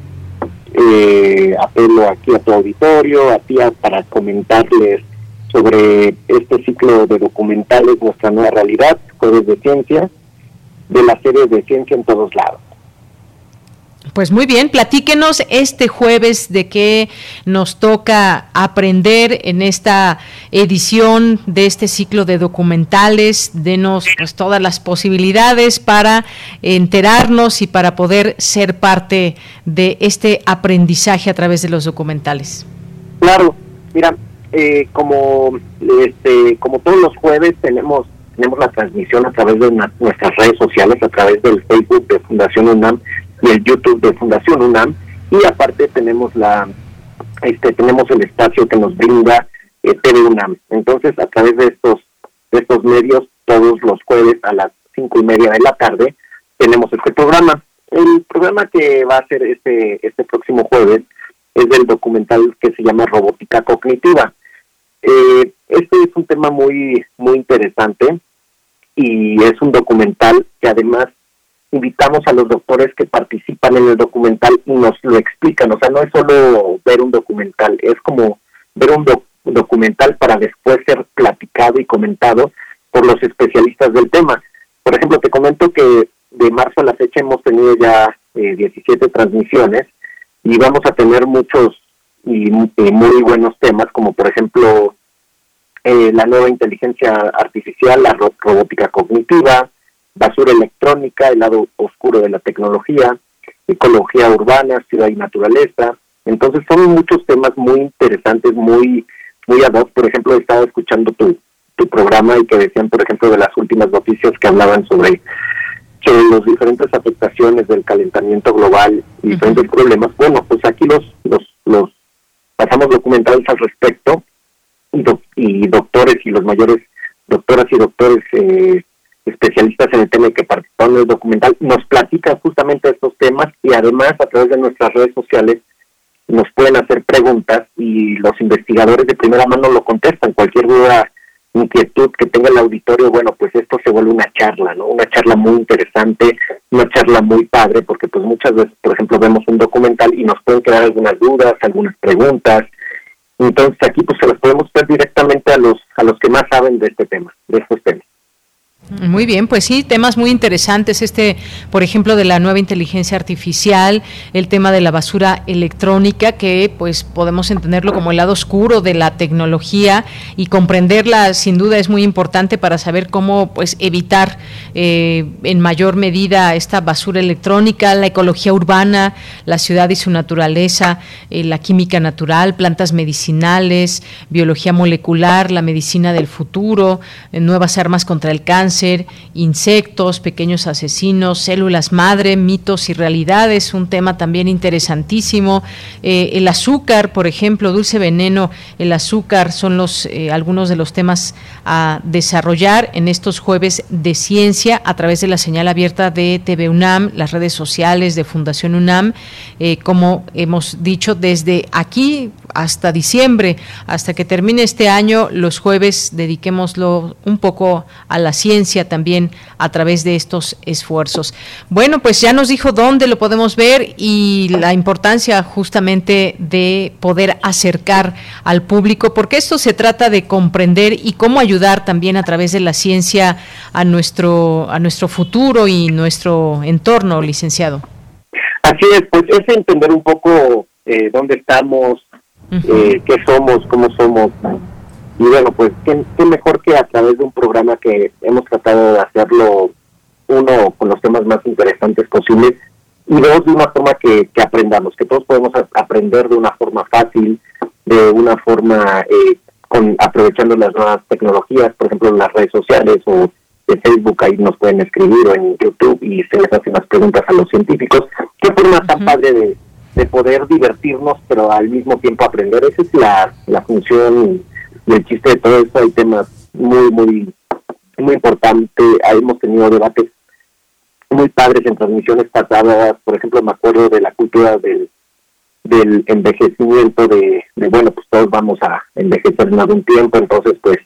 eh, apelo aquí a tu auditorio, a ti para comentarles sobre este ciclo de documentales, Nuestra Nueva Realidad, Jueves de Ciencia, de la serie de Ciencia en todos lados. Pues muy bien, platíquenos este jueves de qué nos toca aprender en esta edición de este ciclo de documentales, denos pues todas las posibilidades para enterarnos y para poder ser parte de este aprendizaje a través de los documentales. Claro, mira, eh, como este, como todos los jueves tenemos tenemos la transmisión a través de nuestras redes sociales, a través del Facebook de Fundación UNAM y el YouTube de Fundación UNAM. Y aparte tenemos la este tenemos el espacio que nos brinda eh, TV UNAM. Entonces a través de estos de estos medios todos los jueves a las cinco y media de la tarde tenemos este programa. El programa que va a ser este este próximo jueves es del documental que se llama robótica cognitiva. Eh, este es un tema muy muy interesante y es un documental que además invitamos a los doctores que participan en el documental y nos lo explican. O sea, no es solo ver un documental, es como ver un documental para después ser platicado y comentado por los especialistas del tema. Por ejemplo, te comento que de marzo a la fecha hemos tenido ya eh, 17 transmisiones y vamos a tener muchos y, muy buenos temas, como por ejemplo eh, la nueva inteligencia artificial, la robótica cognitiva, basura electrónica, el lado oscuro de la tecnología, ecología urbana, ciudad y naturaleza. Entonces son muchos temas muy interesantes, muy muy ad hoc. Por ejemplo, estaba escuchando tu, tu programa y que decían, por ejemplo, de las últimas noticias que hablaban sobre, sobre las diferentes afectaciones del calentamiento global y diferentes problemas. Bueno, pues aquí los, los, los pasamos documentales al respecto y, y doctores y los mayores doctoras y doctores eh, especialistas en el tema que participaron en el documental, nos platican justamente estos temas y además a través de nuestras redes sociales nos pueden hacer preguntas y los investigadores de primera mano lo contestan. Cualquier duda inquietud que tenga el auditorio, bueno, pues esto se vuelve una charla, ¿no? Una charla muy interesante, una charla muy padre, porque pues muchas veces, por ejemplo, vemos un documental y nos pueden quedar algunas dudas, algunas preguntas, entonces aquí pues se las podemos ver directamente a los a los que más saben de este tema, de estos temas. Muy bien, pues sí, temas muy interesantes. Este, por ejemplo, de la nueva inteligencia artificial, el tema de la basura electrónica, que pues podemos entenderlo como el lado oscuro de la tecnología y comprenderla sin duda es muy importante para saber cómo pues evitar eh, en mayor medida esta basura electrónica, la ecología urbana, la ciudad y su naturaleza, eh, la química natural, plantas medicinales, biología molecular, la medicina del futuro, eh, nuevas armas contra el cáncer insectos, pequeños asesinos, células madre, mitos y realidades, un tema también interesantísimo. Eh, el azúcar, por ejemplo, dulce veneno, el azúcar son los eh, algunos de los temas a desarrollar en estos jueves de ciencia a través de la señal abierta de TV UNAM, las redes sociales de Fundación UNAM, eh, como hemos dicho desde aquí hasta diciembre, hasta que termine este año, los jueves dediquémoslo un poco a la ciencia también a través de estos esfuerzos. Bueno, pues ya nos dijo dónde lo podemos ver y la importancia justamente de poder acercar al público, porque esto se trata de comprender y cómo ayudar también a través de la ciencia a nuestro, a nuestro futuro y nuestro entorno, licenciado. Así es, pues es entender un poco eh, dónde estamos, eh, qué somos, cómo somos. Y bueno, pues ¿qué, mejor que a través de un programa que hemos tratado de hacerlo, uno, con los temas más interesantes posibles, y dos, de una forma que, que aprendamos, que todos podemos aprender de una forma fácil, de una forma eh, con aprovechando las nuevas tecnologías, por ejemplo, en las redes sociales o de Facebook, ahí nos pueden escribir o en YouTube y se les hacen las preguntas a los científicos. ¿Qué forma tan padre de, de poder divertirnos, pero al mismo tiempo aprender. Esa es la, la función del chiste de todo esto. Hay temas muy, muy, muy importantes. Hemos tenido debates muy padres en transmisiones pasadas. Por ejemplo, me acuerdo de la cultura del, del envejecimiento, de, de bueno, pues todos vamos a envejecer en algún tiempo. Entonces, pues,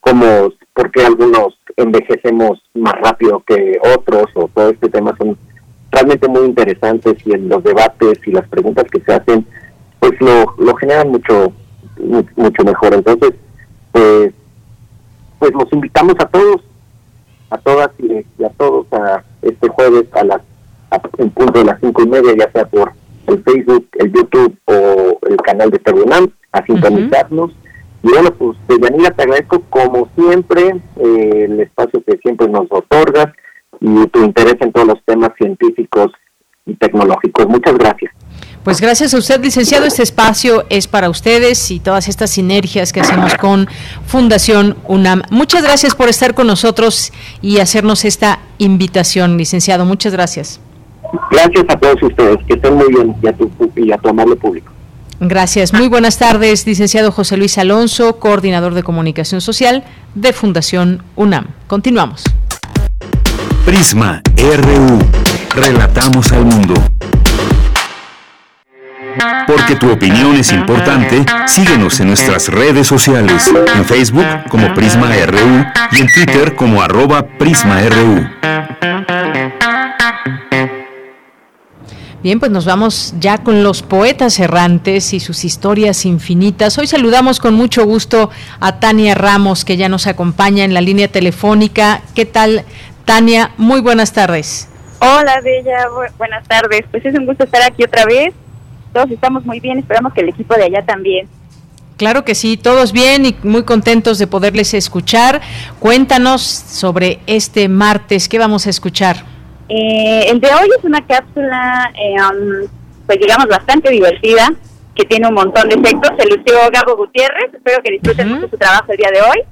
como, ¿por qué algunos envejecemos más rápido que otros? O todo este tema son realmente muy interesantes y en los debates y las preguntas que se hacen, pues lo, lo generan mucho, mucho mejor. Entonces, pues, pues los invitamos a todos, a todas y, a todos a este jueves a las en punto de las cinco y media, ya sea por el Facebook, el YouTube o el canal de Terminal, a sintonizarnos. Y bueno, pues Yanira, te agradezco como siempre eh, el espacio que siempre nos otorgas y tu interés en todos los temas científicos y tecnológicos. Muchas gracias. Pues gracias a usted, licenciado. Este espacio es para ustedes y todas estas sinergias que hacemos con Fundación UNAM. Muchas gracias por estar con nosotros y hacernos esta invitación, licenciado. Muchas gracias. Gracias a todos ustedes. Que estén muy bien y a tu, y a tu amable público. Gracias. Muy buenas tardes, licenciado José Luis Alonso, coordinador de comunicación social de Fundación UNAM. Continuamos. Prisma RU. Relatamos al mundo. Porque tu opinión es importante, síguenos en nuestras redes sociales, en Facebook como Prisma RU y en Twitter como arroba PrismaRU. Bien, pues nos vamos ya con los poetas errantes y sus historias infinitas. Hoy saludamos con mucho gusto a Tania Ramos, que ya nos acompaña en la línea telefónica. ¿Qué tal, Tania, muy buenas tardes. Hola, Bella, buenas tardes. Pues es un gusto estar aquí otra vez. Todos estamos muy bien, esperamos que el equipo de allá también. Claro que sí, todos bien y muy contentos de poderles escuchar. Cuéntanos sobre este martes, ¿qué vamos a escuchar? Eh, el de hoy es una cápsula, eh, um, pues digamos, bastante divertida, que tiene un montón de efectos. Se lució Gabo Gutiérrez, espero que disfruten mucho su trabajo el día de hoy.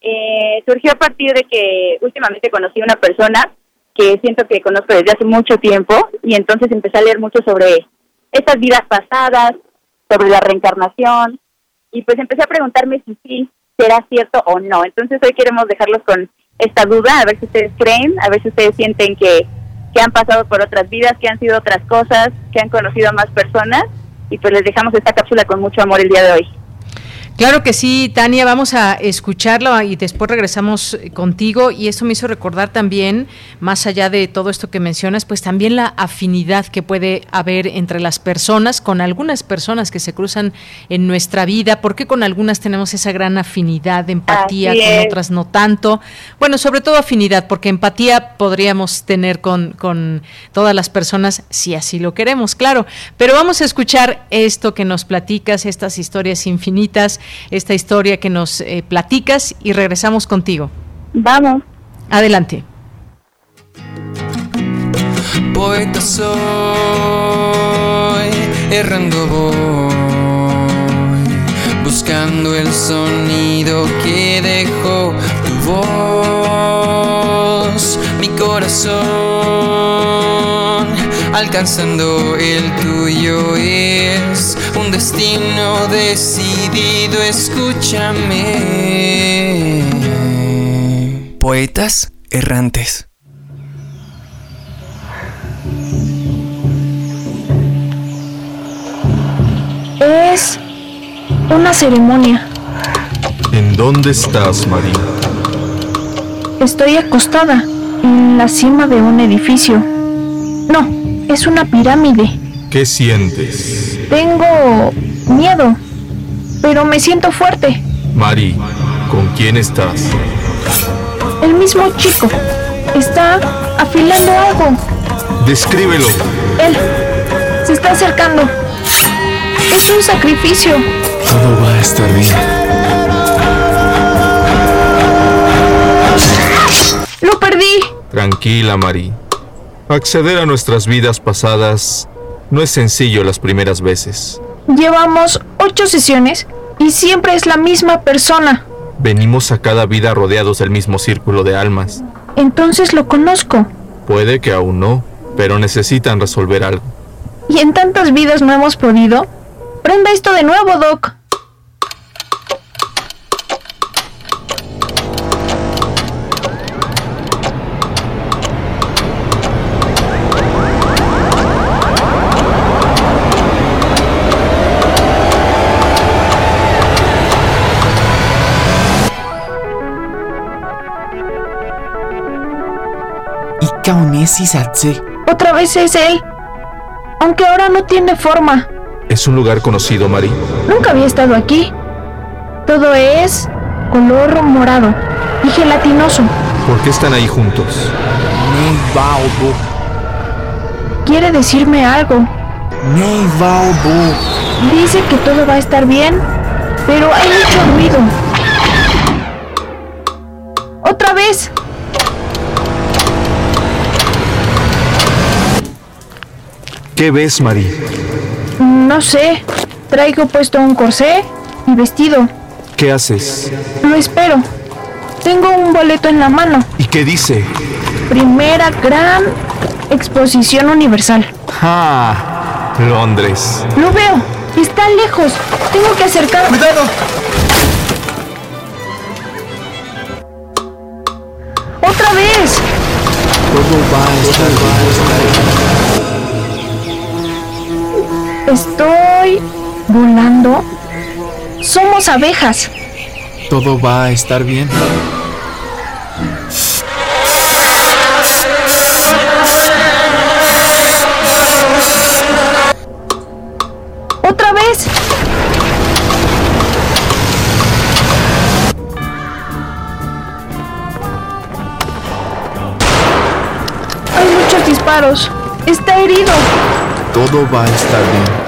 Eh, surgió a partir de que últimamente conocí a una persona que siento que conozco desde hace mucho tiempo y entonces empecé a leer mucho sobre estas vidas pasadas, sobre la reencarnación y pues empecé a preguntarme si sí será cierto o no. Entonces hoy queremos dejarlos con esta duda, a ver si ustedes creen, a ver si ustedes sienten que, que han pasado por otras vidas, que han sido otras cosas, que han conocido a más personas y pues les dejamos esta cápsula con mucho amor el día de hoy. Claro que sí, Tania, vamos a escucharlo y después regresamos contigo y eso me hizo recordar también, más allá de todo esto que mencionas, pues también la afinidad que puede haber entre las personas, con algunas personas que se cruzan en nuestra vida, porque con algunas tenemos esa gran afinidad, empatía, con otras no tanto. Bueno, sobre todo afinidad, porque empatía podríamos tener con, con todas las personas si así lo queremos, claro. Pero vamos a escuchar esto que nos platicas, estas historias infinitas esta historia que nos eh, platicas y regresamos contigo. Vamos. Adelante. Poeta soy, errando voy, buscando el sonido que dejó tu voz, mi corazón alcanzando el tuyo es un destino decidido, escúchame. Poetas errantes. Es una ceremonia. ¿En dónde estás, María? Estoy acostada en la cima de un edificio. No, es una pirámide. ¿Qué sientes? Tengo miedo, pero me siento fuerte. Mari, ¿con quién estás? El mismo chico. Está afilando algo. Descríbelo. Él se está acercando. Es un sacrificio. Todo va a estar bien. Lo perdí. Tranquila, Mari. Acceder a nuestras vidas pasadas no es sencillo las primeras veces. Llevamos ocho sesiones y siempre es la misma persona. Venimos a cada vida rodeados del mismo círculo de almas. Entonces lo conozco. Puede que aún no, pero necesitan resolver algo. ¿Y en tantas vidas no hemos podido? Prenda esto de nuevo, Doc. Otra vez es él. Aunque ahora no tiene forma. ¿Es un lugar conocido, Mari? Nunca había estado aquí. Todo es color morado y gelatinoso. ¿Por qué están ahí juntos? Quiere decirme algo. Dice que todo va a estar bien, pero hay mucho ruido. ¡Otra vez! ¿Qué ves, Mari? No sé. Traigo puesto un corsé y vestido. ¿Qué haces? Lo espero. Tengo un boleto en la mano. ¿Y qué dice? Primera gran exposición universal. ¡Ah! Londres. Lo veo. Está lejos. Tengo que acercar. ¡Cuidado! ¡Otra vez! Todo va a estar bien. Estoy volando. Somos abejas. Todo va a estar bien. ¡Otra vez! Hay muchos disparos. Está herido. Todo va a estar bien.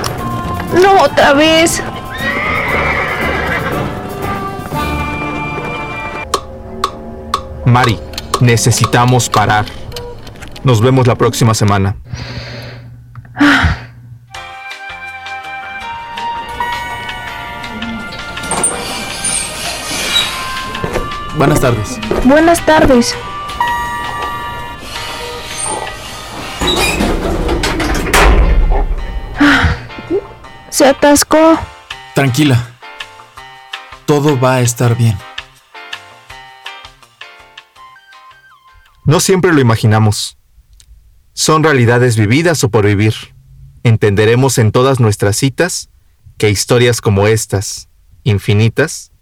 No, otra vez. Mari, necesitamos parar. Nos vemos la próxima semana. Buenas tardes. Buenas tardes. Se atascó. Tranquila. Todo va a estar bien. No siempre lo imaginamos. Son realidades vividas o por vivir. Entenderemos en todas nuestras citas que historias como estas infinitas,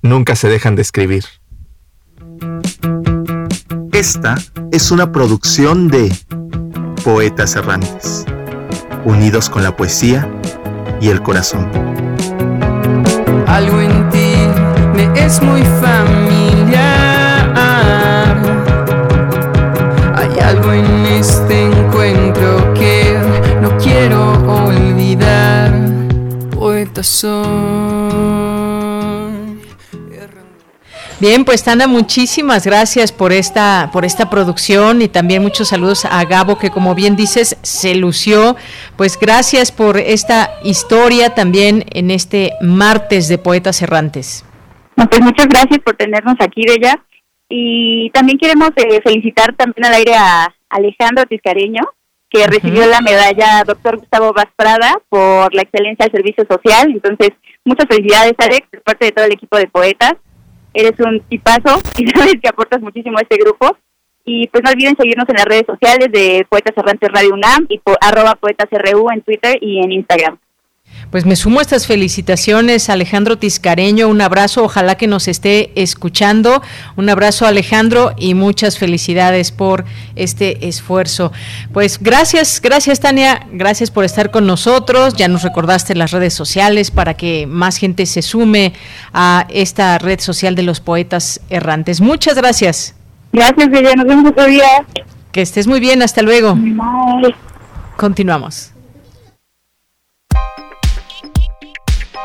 nunca se dejan de escribir. Esta es una producción de Poetas Errantes, unidos con la poesía y el corazón. Algo en ti me es muy familiar. Hay algo en este encuentro que no quiero olvidar. Poeta Bien, pues Tanda, muchísimas gracias por esta, por esta producción y también muchos saludos a Gabo, que como bien dices, se lució. Pues gracias por esta historia también en este martes de Poetas Errantes. pues muchas gracias por tenernos aquí, Bella. Y también queremos eh, felicitar también al aire a Alejandro Tiscareño, que recibió la medalla Doctor Gustavo Prada por la excelencia del servicio social. Entonces, muchas felicidades, Alex, de parte de todo el equipo de poetas eres un tipazo [laughs] y sabes que aportas muchísimo a este grupo. Y pues no olviden seguirnos en las redes sociales de Poetas Errantes Radio UNAM y por arroba Poetas RU en Twitter y en Instagram. Pues me sumo a estas felicitaciones, Alejandro Tiscareño. Un abrazo, ojalá que nos esté escuchando. Un abrazo, Alejandro, y muchas felicidades por este esfuerzo. Pues gracias, gracias, Tania. Gracias por estar con nosotros. Ya nos recordaste las redes sociales para que más gente se sume a esta red social de los poetas errantes. Muchas gracias. Gracias, Bella. Nos vemos otro día. Que estés muy bien. Hasta luego. Continuamos.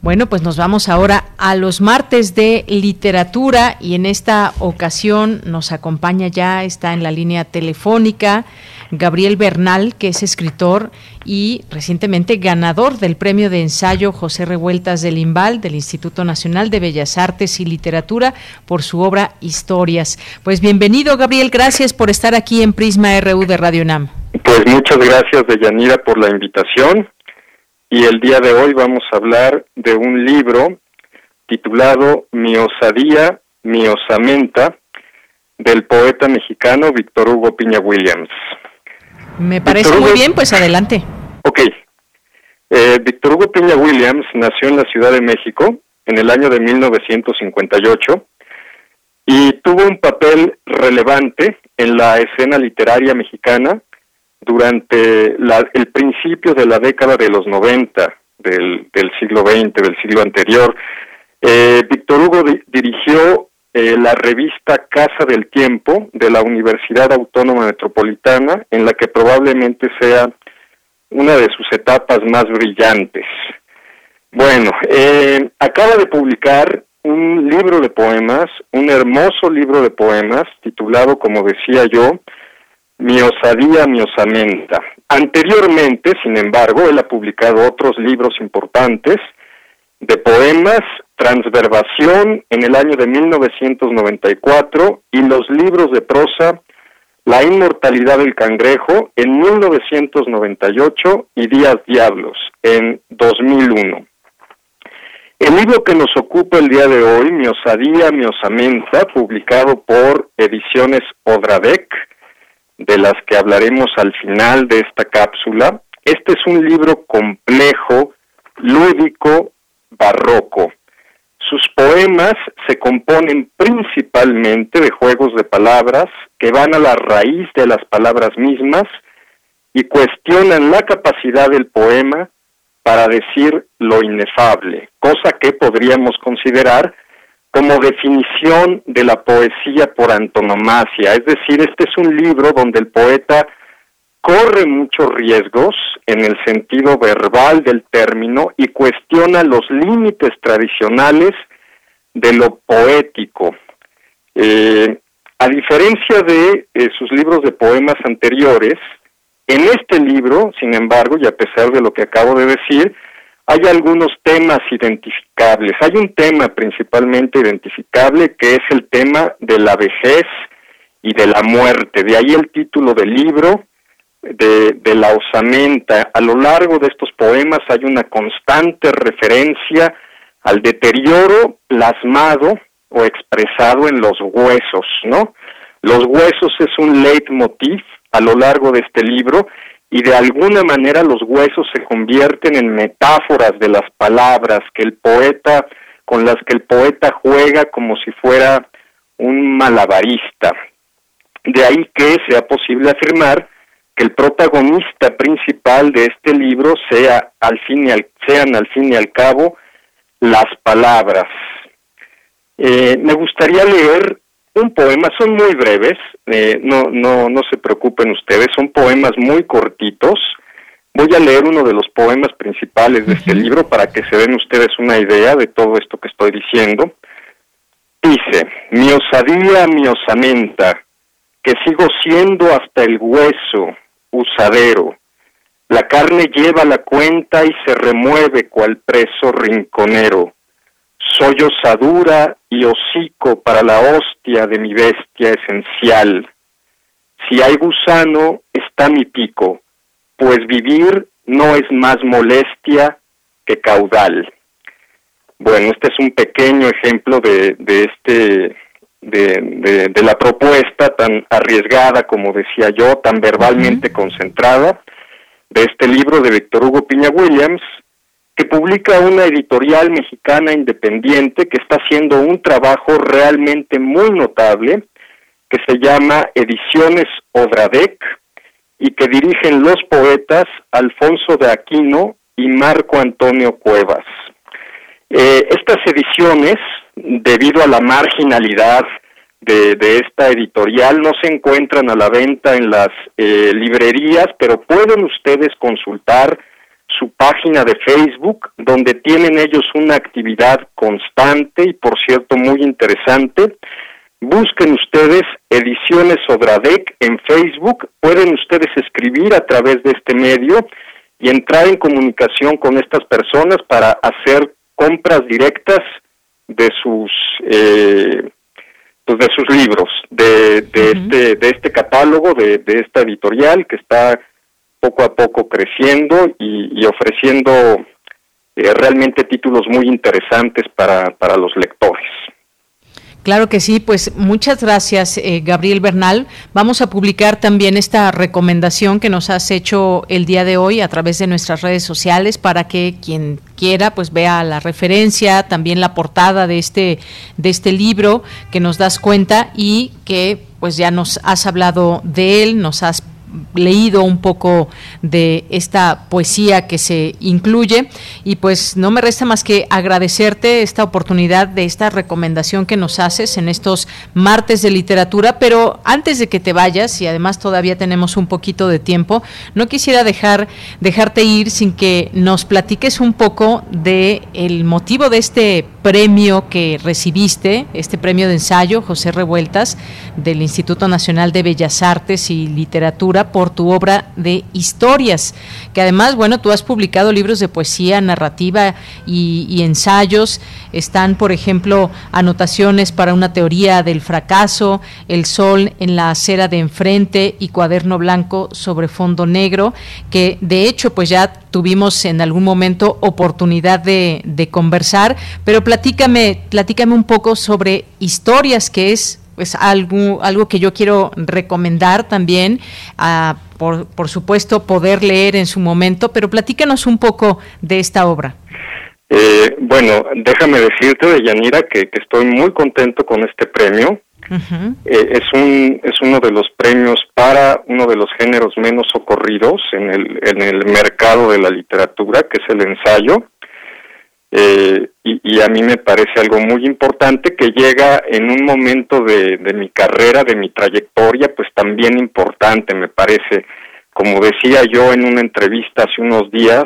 Bueno, pues nos vamos ahora a los martes de literatura y en esta ocasión nos acompaña ya, está en la línea telefónica, Gabriel Bernal, que es escritor y recientemente ganador del premio de ensayo José Revueltas del Imbal del Instituto Nacional de Bellas Artes y Literatura por su obra Historias. Pues bienvenido, Gabriel, gracias por estar aquí en Prisma RU de Radio UNAM. Pues muchas gracias, Deyanira, por la invitación. Y el día de hoy vamos a hablar de un libro titulado Mi osadía, mi osamenta, del poeta mexicano Víctor Hugo Piña Williams. Me parece muy bien, pues adelante. Ok. Eh, Víctor Hugo Piña Williams nació en la Ciudad de México en el año de 1958 y tuvo un papel relevante en la escena literaria mexicana durante el principio de la década de los 90 del, siglo XX, del siglo anterior. Eh, Víctor Hugo dirigió eh, la revista Casa del Tiempo de la Universidad Autónoma Metropolitana, en la que probablemente sea una de sus etapas más brillantes. Bueno, eh, acaba de publicar un libro de poemas, un hermoso libro de poemas, titulado, como decía yo, Mi osadía, mi osamenta. Anteriormente, sin embargo, él ha publicado otros libros importantes de poemas, Transverbación en el año de 1994 y los libros de prosa La inmortalidad del cangrejo en 1998 y Días Diablos en 2001. El libro que nos ocupa el día de hoy, Mi osadía, mi osamenta, publicado por Ediciones Odradec, de las que hablaremos al final de esta cápsula. Este es un libro complejo, lúdico, barroco. Sus poemas se componen principalmente de juegos de palabras que van a la raíz de las palabras mismas y cuestionan la capacidad del poema para decir lo inefable, cosa que podríamos considerar como definición de la poesía por antonomasia. Es decir, este es un libro donde el poeta corre muchos riesgos en el sentido verbal del término y cuestiona los límites tradicionales de lo poético. Eh, a diferencia de eh, sus libros de poemas anteriores, en este libro, sin embargo, y a pesar de lo que acabo de decir, hay algunos temas identificables. Hay un tema principalmente identificable que es el tema de la vejez y de la muerte. De ahí el título del libro, de, de, la osamenta. A lo largo de estos poemas hay una constante referencia al deterioro plasmado o expresado en los huesos, ¿no? Los huesos es un leitmotiv a lo largo de este libro y de alguna manera los huesos se convierten en metáforas de las palabras que el poeta con las que el poeta juega como si fuera un malabarista. De ahí que sea posible afirmar que el protagonista principal de este libro sea al fin y al, sean al fin y al cabo las palabras. Eh, me gustaría leer un poema, son muy breves, eh, no, no, no se preocupen ustedes, son poemas muy cortitos. Voy a leer uno de los poemas principales de este libro para que se den ustedes una idea de todo esto que estoy diciendo. Dice, mi osadía, mi osamenta, que sigo siendo hasta el hueso, usadero. La carne lleva la cuenta y se remueve cual preso rinconero. Soy osadura y hocico para la hostia de mi bestia esencial. Si hay gusano, está mi pico, pues vivir no es más molestia que caudal. Bueno, este es un pequeño ejemplo de, de este de, de, la propuesta tan arriesgada, como decía yo, tan verbalmente concentrada, de este libro de Víctor Hugo Piña Williams, que publica una editorial mexicana independiente que está haciendo un trabajo realmente muy notable, que se llama Ediciones Obradec, y que dirigen los poetas Alfonso de Aquino y Marco Antonio Cuevas. Eh, estas ediciones, debido a la marginalidad de, esta editorial, no se encuentran a la venta en las eh, librerías, pero pueden ustedes consultar su página de Facebook, donde tienen ellos una actividad constante y por cierto muy interesante. Busquen ustedes Ediciones Obradec en Facebook, pueden ustedes escribir a través de este medio y entrar en comunicación con estas personas para hacer compras directas de sus eh, pues de sus libros, de, de este de este catálogo, de, de esta editorial que está poco a poco creciendo y, ofreciendo eh, realmente títulos muy interesantes para, para los lectores. Claro que sí, pues muchas gracias, eh, Gabriel Bernal. Vamos a publicar también esta recomendación que nos has hecho el día de hoy a través de nuestras redes sociales para que quien quiera pues vea la referencia, también la portada de este de este libro que nos das cuenta y que pues ya nos has hablado de él, nos has leído un poco de esta poesía que se incluye. Y pues no me resta más que agradecerte esta oportunidad de esta recomendación que nos haces en estos martes de literatura, pero antes de que te vayas y además todavía tenemos un poquito de tiempo, no quisiera dejar dejarte ir sin que nos platiques un poco de el motivo de este premio que recibiste, este premio de ensayo José Revueltas del Instituto Nacional de Bellas Artes y Literatura por tu obra de historias, que además, bueno, tú has publicado libros de poesía, narrativa y, ensayos. Están, por ejemplo, anotaciones para una teoría del fracaso, El sol en la acera de enfrente y Cuaderno blanco sobre fondo negro, que de hecho, pues ya tuvimos en algún momento oportunidad de, de conversar, pero platícame, platícame un poco sobre historias, que es pues algo, algo que yo quiero recomendar también, a, por, por supuesto poder leer en su momento, pero platícanos un poco de esta obra. Eh, bueno, déjame decirte, de Yanira, que, estoy muy contento con este premio. Eh, es un es uno de los premios para uno de los géneros menos ocurridos en el en el mercado de la literatura, que es el ensayo. Eh, y, a mí me parece algo muy importante que llega en un momento de, mi carrera, de mi trayectoria, pues también importante, me parece. Como decía yo en una entrevista hace unos días,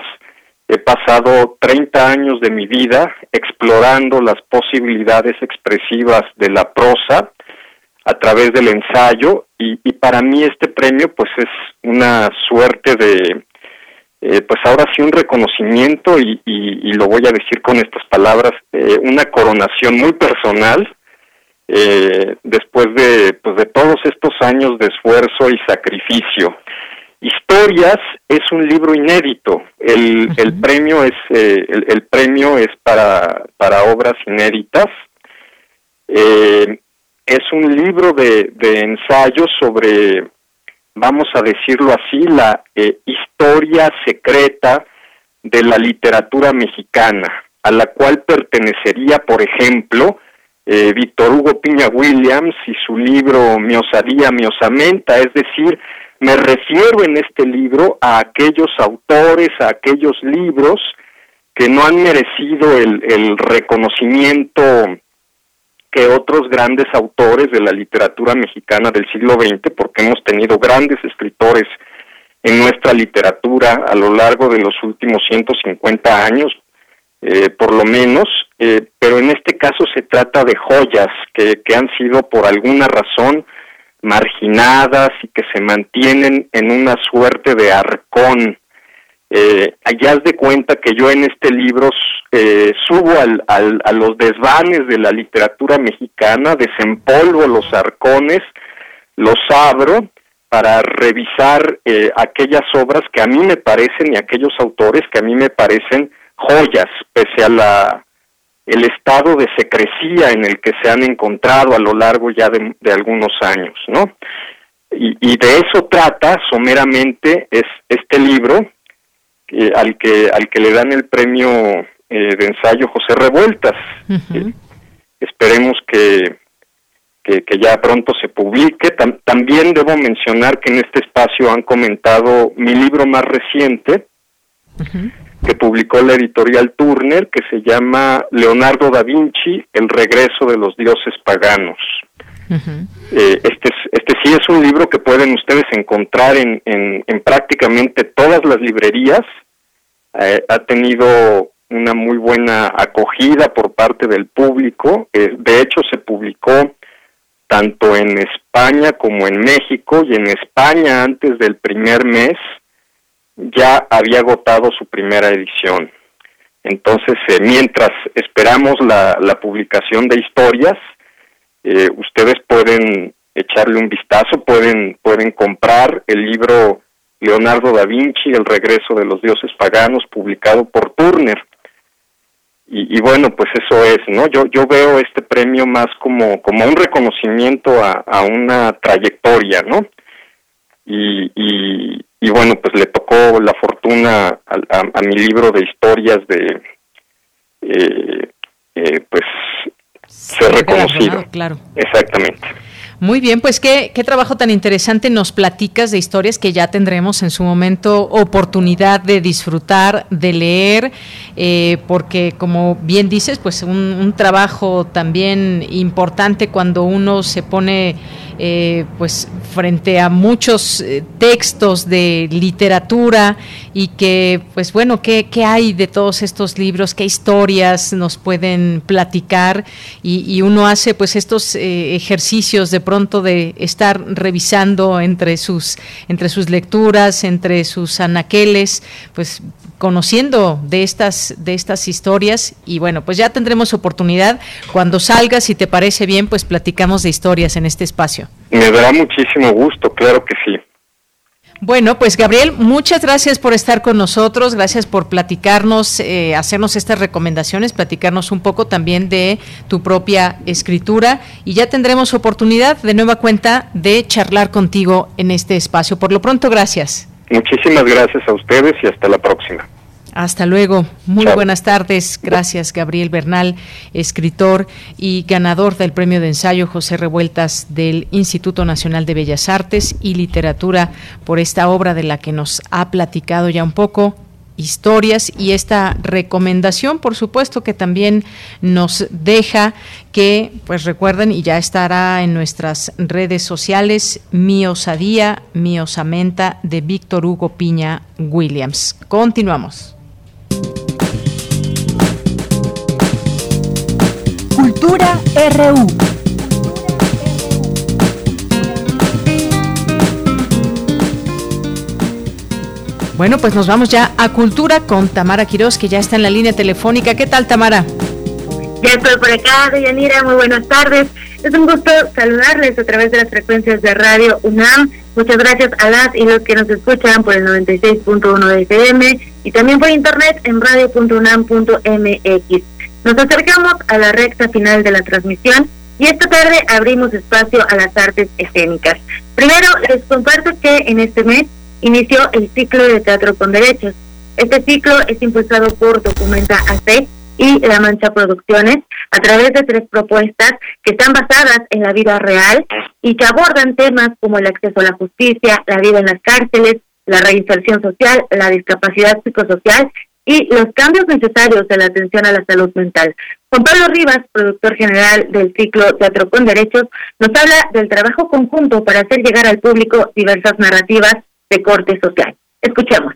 he pasado 30 años de mi vida explorando las posibilidades expresivas de la prosa a través del ensayo y, para mí este premio pues es una suerte de, eh, pues ahora sí un reconocimiento y, y, lo voy a decir con estas palabras, eh, una coronación muy personal eh, después de, pues de todos estos años de esfuerzo y sacrificio. Historias es un libro inédito. El, el premio es el, el, premio es para para obras inéditas. es un libro de, de ensayos sobre vamos a decirlo así, la eh, historia secreta de la literatura mexicana, a la cual pertenecería, por ejemplo, eh, Víctor Hugo Piña Williams y su libro Mi osadía, mi osamenta, es decir, me refiero en este libro a aquellos autores, a aquellos libros que no han merecido el, reconocimiento que otros grandes autores de la literatura mexicana del siglo XX, porque hemos tenido grandes escritores en nuestra literatura a lo largo de los últimos 150 años, eh, por lo menos, eh, pero en este caso se trata de joyas que han sido por alguna razón marginadas y que se mantienen en una suerte de arcón. Eh, allá de cuenta que yo en este libro eh, subo al, al, a los desvanes de la literatura mexicana, desempolvo los arcones, los abro para revisar eh, aquellas obras que a mí me parecen y aquellos autores que a mí me parecen joyas, pese a la el estado de secrecía en el que se han encontrado a lo largo ya de, algunos años, ¿no? Y, y, de eso trata someramente es este libro eh, al que al que le dan el premio eh, de ensayo José Revueltas. Eh, esperemos que, que, ya pronto se publique. también debo mencionar que en este espacio han comentado mi libro más reciente, que publicó la editorial Turner, que se llama Leonardo da Vinci, El regreso de los dioses paganos. Eh, este, este sí es un libro que pueden ustedes encontrar en, en, prácticamente todas las librerías. Eh, ha tenido una muy buena acogida por parte del público. Eh, de hecho, se publicó tanto en España como en México y en España antes del primer mes ya había agotado su primera edición. Entonces, eh, mientras esperamos la, la, publicación de historias, eh, ustedes pueden echarle un vistazo, pueden, pueden comprar el libro Leonardo da Vinci, El regreso de los dioses paganos, publicado por Turner. Y, bueno, pues eso es, ¿no? Yo, yo veo este premio más como, como un reconocimiento a, a una trayectoria, ¿no? Y, y bueno, pues le tocó la fortuna a, mi libro de historias de, eh, eh, pues, ser reconocido. Claro. Exactamente. Muy bien, pues ¿qué, qué trabajo tan interesante nos platicas de historias que ya tendremos en su momento oportunidad de disfrutar, de leer, eh, porque como bien dices, pues un, trabajo también importante cuando uno se pone eh, pues frente a muchos eh, textos de literatura y que pues bueno, ¿qué, hay de todos estos libros? ¿Qué historias nos pueden platicar? Y, uno hace pues estos eh, ejercicios de pronto de estar revisando entre sus, entre sus lecturas, entre sus anaqueles, pues conociendo de estas, de estas historias y bueno, pues ya tendremos oportunidad cuando salgas, si te parece bien, pues platicamos de historias en este espacio. Me dará muchísimo gusto, claro que sí. Bueno, pues Gabriel, muchas gracias por estar con nosotros, gracias por platicarnos, eh, hacernos estas recomendaciones, platicarnos un poco también de tu propia escritura y ya tendremos oportunidad de nueva cuenta de charlar contigo en este espacio. Por lo pronto, gracias. Muchísimas gracias a ustedes y hasta la próxima. Hasta luego. Muy buenas tardes. Gracias, Gabriel Bernal, escritor y ganador del premio de ensayo José Revueltas del Instituto Nacional de Bellas Artes y Literatura por esta obra de la que nos ha platicado ya un poco, historias y esta recomendación, por supuesto, que también nos deja que, pues recuerden, y ya estará en nuestras redes sociales, Mi osadía, mi osamenta de Víctor Hugo Piña Williams. Continuamos. Cultura RU. Bueno, pues nos vamos ya a Cultura con Tamara Quiroz, que ya está en la línea telefónica. ¿Qué tal, Tamara? Ya estoy por acá, Deyanira, muy buenas tardes. Es un gusto saludarles a través de las frecuencias de Radio UNAM. Muchas gracias a las y los que nos escuchan por el 96.1 de FM y también por internet en radio.unam.mx. Nos acercamos a la recta final de la transmisión y esta tarde abrimos espacio a las artes escénicas. Primero, les comparto que en este mes inició el ciclo de teatro con derechos. Este ciclo es impulsado por Documenta AC y La Mancha Producciones a través de tres propuestas que están basadas en la vida real y que abordan temas como el acceso a la justicia, la vida en las cárceles, la reinserción social, la discapacidad psicosocial y los cambios necesarios de la atención a la salud mental. Juan Pablo Rivas, productor general del ciclo Teatro con Derechos, nos habla del trabajo conjunto para hacer llegar al público diversas narrativas de corte social. Escuchemos.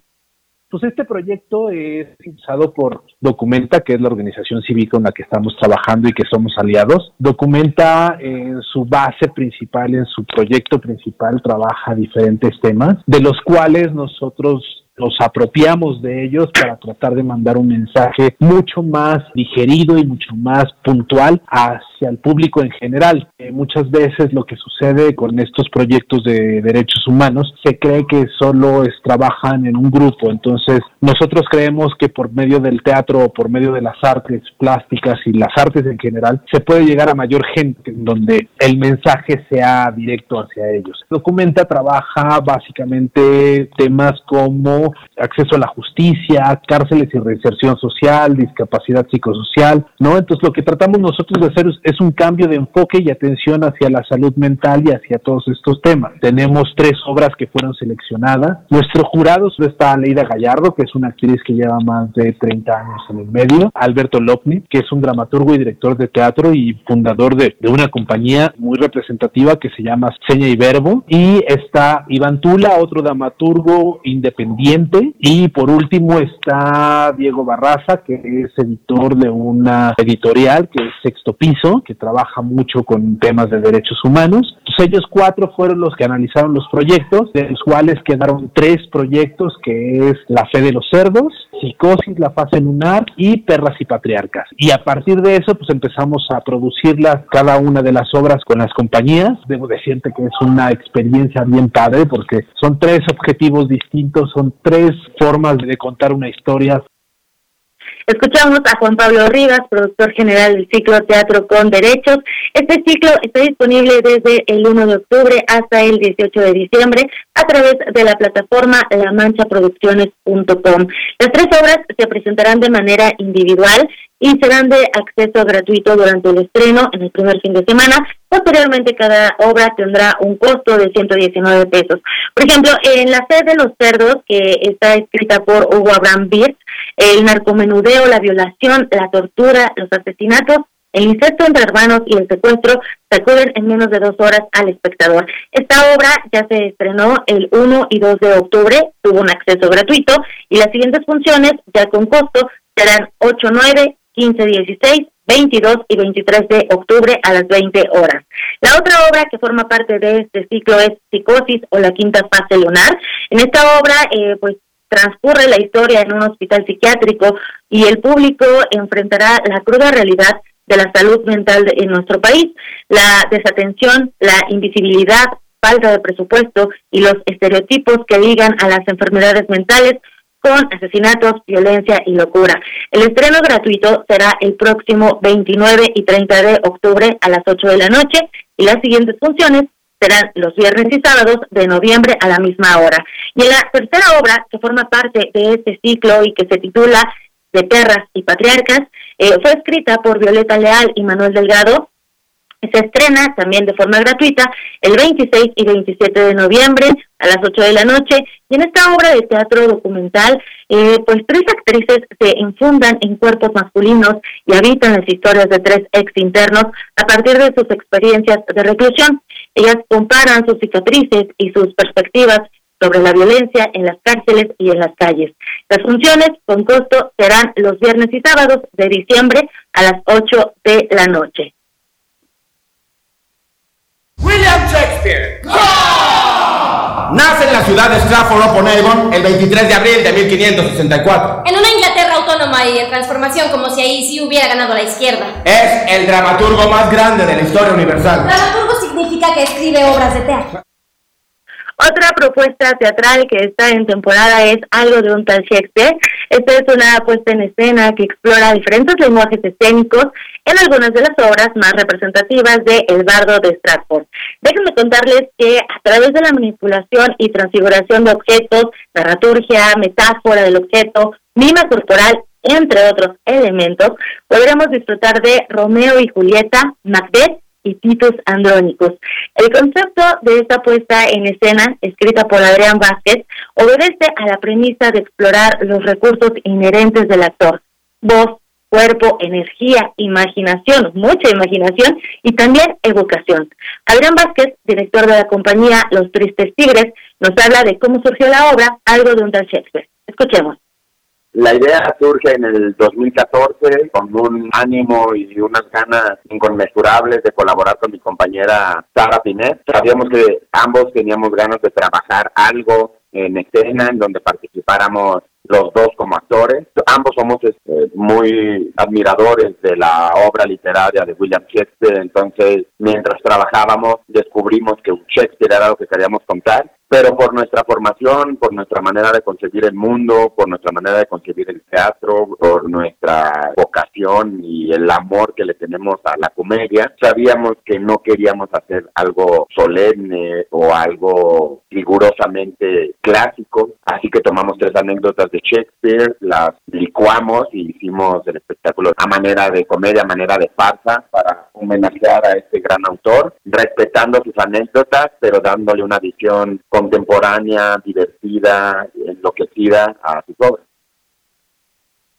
Pues este proyecto es impulsado por Documenta, que es la organización cívica en la que estamos trabajando y que somos aliados. Documenta en su base principal, en su proyecto principal, trabaja diferentes temas, de los cuales nosotros nos apropiamos de ellos para tratar de mandar un mensaje mucho más digerido y mucho más puntual hacia el público en general. Eh, muchas veces lo que sucede con estos proyectos de derechos humanos se cree que solo es, trabajan en un grupo, entonces nosotros creemos que por medio del teatro o por medio de las artes plásticas y las artes en general se puede llegar a mayor gente en donde el mensaje sea directo hacia ellos. Documenta trabaja básicamente temas como acceso a la justicia, cárceles y reinserción social, discapacidad psicosocial, ¿no? Entonces lo que tratamos nosotros de hacer es, un cambio de enfoque y atención hacia la salud mental y hacia todos estos temas. Tenemos tres obras que fueron seleccionadas. Nuestro jurado está Leida Gallardo, que es una actriz que lleva más de 30 años en el medio, Alberto Lopni, que es un dramaturgo y director de teatro y fundador de, de una compañía muy representativa que se llama Seña y Verbo, y está Iván Tula, otro dramaturgo independiente y por último está Diego Barraza, que es editor de una editorial que es Sexto Piso, que trabaja mucho con temas de derechos humanos. ellos cuatro fueron los que analizaron los proyectos, de los cuales quedaron tres proyectos, que es La Fe de los Cerdos, Psicosis, La Fase Lunar y Perras y Patriarcas. Y a partir de eso, pues empezamos a producirlas, cada una de las obras con las compañías. Debo decirte que es una experiencia bien padre porque son tres objetivos distintos, son tres formas de contar una historia. Escuchamos a Juan Pablo Rivas, productor general del ciclo Teatro con Derechos. Este ciclo está disponible desde el 1 de octubre hasta el 18 de diciembre a través de la plataforma lamanchaproducciones.com. Las tres obras se presentarán de manera individual y serán de acceso gratuito durante el estreno en el primer fin de semana. Posteriormente, cada obra tendrá un costo de 119 pesos. Por ejemplo, en La sed de los cerdos, que está escrita por Hugo Abraham Birch, el narcomenudeo, la violación, la tortura, los asesinatos, el incesto entre hermanos y el secuestro acuden en menos de dos horas al espectador. Esta obra ya se estrenó el 1 y 2 de octubre, tuvo un acceso gratuito y las siguientes funciones, ya con costo, serán 8, 9, 15, 16, 22 y 23 de octubre a las 20 horas. La otra obra que forma parte de este ciclo es Psicosis o la quinta fase lunar. En esta obra, eh, pues transcurre la historia en un hospital psiquiátrico y el público enfrentará la cruda realidad de la salud mental en nuestro país, la desatención, la invisibilidad, falta de presupuesto y los estereotipos que ligan a las enfermedades mentales asesinatos, violencia y locura. El estreno gratuito será el próximo 29 y 30 de octubre a las 8 de la noche y las siguientes funciones serán los viernes y sábados de noviembre a la misma hora. Y en la tercera obra, que forma parte de este ciclo y que se titula De Perras y Patriarcas, eh, fue escrita por Violeta Leal y Manuel Delgado se estrena también de forma gratuita el 26 y 27 de noviembre a las 8 de la noche. Y en esta obra de teatro documental, eh, pues tres actrices se infundan en cuerpos masculinos y habitan las historias de tres ex internos a partir de sus experiencias de reclusión. Ellas comparan sus cicatrices y sus perspectivas sobre la violencia en las cárceles y en las calles. Las funciones con costo serán los viernes y sábados de diciembre a las 8 de la noche. William Shakespeare. Nace en la ciudad de Stratford-upon-Avon el 23 de abril de 1564. En una Inglaterra autónoma y en transformación como si ahí sí hubiera ganado la izquierda. Es el dramaturgo más grande de la historia universal. Dramaturgo significa que escribe obras de teatro. Otra propuesta teatral que está en temporada es Algo de un tal Shakespeare. Esta es una puesta en escena que explora diferentes lenguajes escénicos en algunas de las obras más representativas de El Bardo de Stratford. Déjenme contarles que a través de la manipulación y transfiguración de objetos, narraturgia, metáfora del objeto, mima corporal, entre otros elementos, podremos disfrutar de Romeo y Julieta, Macbeth y Titus Andrónicos. El concepto de esta puesta en escena, escrita por Adrián Vázquez, obedece a la premisa de explorar los recursos inherentes del actor, voz, cuerpo, energía, imaginación, mucha imaginación y también evocación. Adrián Vázquez, director de la compañía Los Tristes Tigres, nos habla de cómo surgió la obra Algo de un tal Shakespeare. Escuchemos. La idea surge en el 2014 con un ánimo y unas ganas inconmensurables de colaborar con mi compañera Sara Pinet. Sabíamos que ambos teníamos ganas de trabajar algo en escena en donde participáramos los dos como actores. Ambos somos este, muy admiradores de la obra literaria de William Shakespeare, entonces mientras trabajábamos descubrimos que Shakespeare era lo que queríamos contar pero por nuestra formación, por nuestra manera de concebir el mundo, por nuestra manera de concebir el teatro, por nuestra vocación y el amor que le tenemos a la comedia, sabíamos que no queríamos hacer algo solemne o algo rigurosamente clásico, así que tomamos tres anécdotas de Shakespeare, las licuamos y hicimos el espectáculo a manera de comedia, a manera de farsa para homenajear a este gran autor, respetando sus anécdotas, pero dándole una visión contemporánea, divertida, enloquecida a sus obras.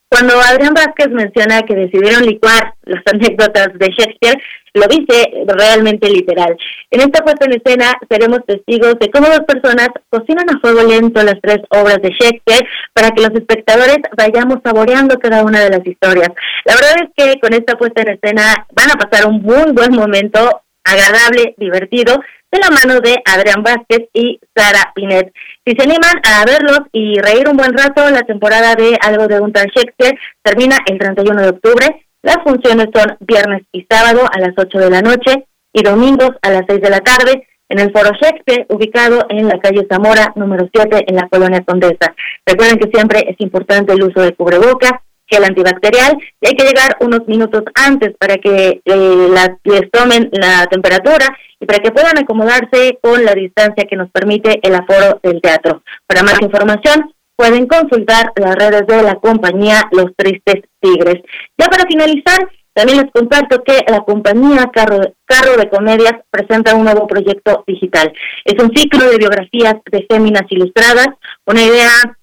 Cuando Adrián Vázquez menciona que decidieron licuar las anécdotas de Shakespeare, lo dice realmente literal. En esta puesta en escena seremos testigos de cómo dos personas cocinan a fuego lento las tres obras de Shakespeare para que los espectadores vayamos saboreando cada una de las historias. La verdad es que con esta puesta en escena van a pasar un muy buen momento agradable, divertido, de la mano de Adrián Vázquez y Sara Pinet. Si se animan a verlos y reír un buen rato, la temporada de Algo de un Shakespeare termina el 31 de octubre. Las funciones son viernes y sábado a las 8 de la noche y domingos a las 6 de la tarde en el Foro Shakespeare, ubicado en la calle Zamora, número 7, en la colonia Condesa. Recuerden que siempre es importante el uso de cubrebocas, gel antibacterial y hay que llegar unos minutos antes para que eh, les tomen la temperatura y para que puedan acomodarse con la distancia que nos permite el aforo del teatro. Para más información pueden consultar las redes de la compañía Los Tristes Tigres. Ya para finalizar, también les comparto que la compañía Carro, Carro de Comedias presenta un nuevo proyecto digital. Es un ciclo de biografías de féminas ilustradas, una idea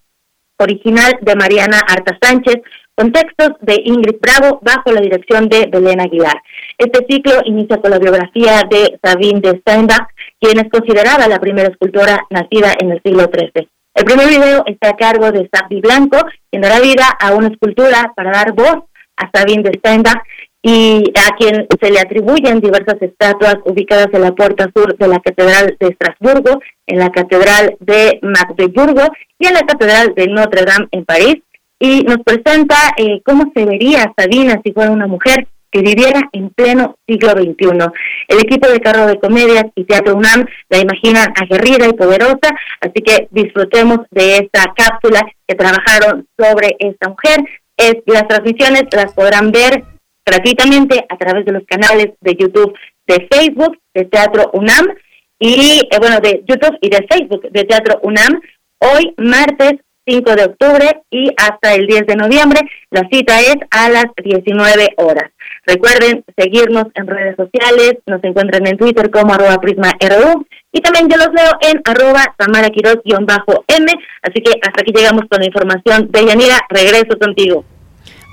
original de Mariana Arta Sánchez, con textos de Ingrid Bravo bajo la dirección de Belén Aguilar. Este ciclo inicia con la biografía de Sabine de Steinbach, quien es considerada la primera escultora nacida en el siglo XIII. El primer video está a cargo de Sabdi Blanco, quien dará vida a una escultura para dar voz a Sabine de Steinbach y a quien se le atribuyen diversas estatuas ubicadas en la puerta sur de la Catedral de Estrasburgo, en la Catedral de Magdeburgo y en la Catedral de Notre Dame en París, y nos presenta eh, cómo se vería Sabina si fuera una mujer que viviera en pleno siglo XXI. El equipo de Carro de Comedias y Teatro UNAM la imaginan aguerrida y poderosa, así que disfrutemos de esta cápsula que trabajaron sobre esta mujer. Es, las transmisiones las podrán ver gratuitamente a través de los canales de YouTube, de Facebook, de Teatro UNAM y, eh, bueno, de YouTube y de Facebook de Teatro UNAM. Hoy, martes 5 de octubre y hasta el 10 de noviembre. La cita es a las 19 horas. Recuerden seguirnos en redes sociales, nos encuentran en Twitter como arroba prisma.ru y también yo los leo en arroba tamaraquiros-m. Así que hasta aquí llegamos con la información de Yanira. Regreso contigo.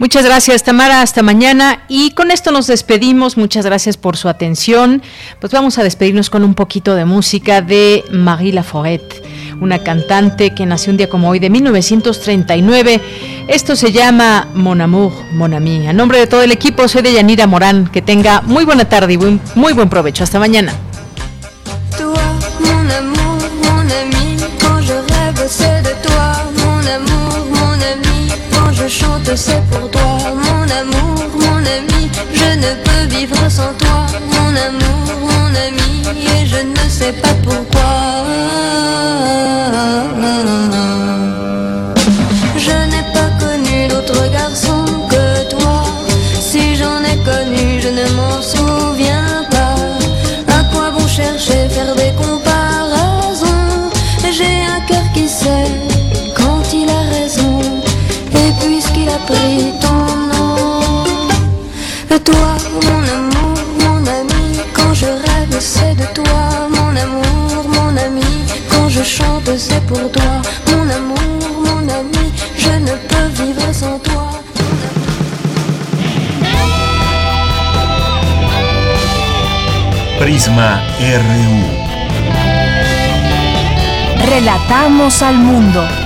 Muchas gracias, Tamara. Hasta mañana. Y con esto nos despedimos. Muchas gracias por su atención. Pues vamos a despedirnos con un poquito de música de Marie Laforette una cantante que nació un día como hoy de 1939. Esto se llama Mon Amour, Mon Ami. A nombre de todo el equipo, soy de Yanira Morán. Que tenga muy buena tarde y muy buen provecho. Hasta mañana. Chante, c'est pour toi, mon amour, mon ami, je ne peux vivre sans toi, mon amour, mon ami, et je ne sais pas pourquoi. Pour toi, mon amour, mon ami, je ne peux vivre sans toi. Prisma RU. Relatamos al mundo.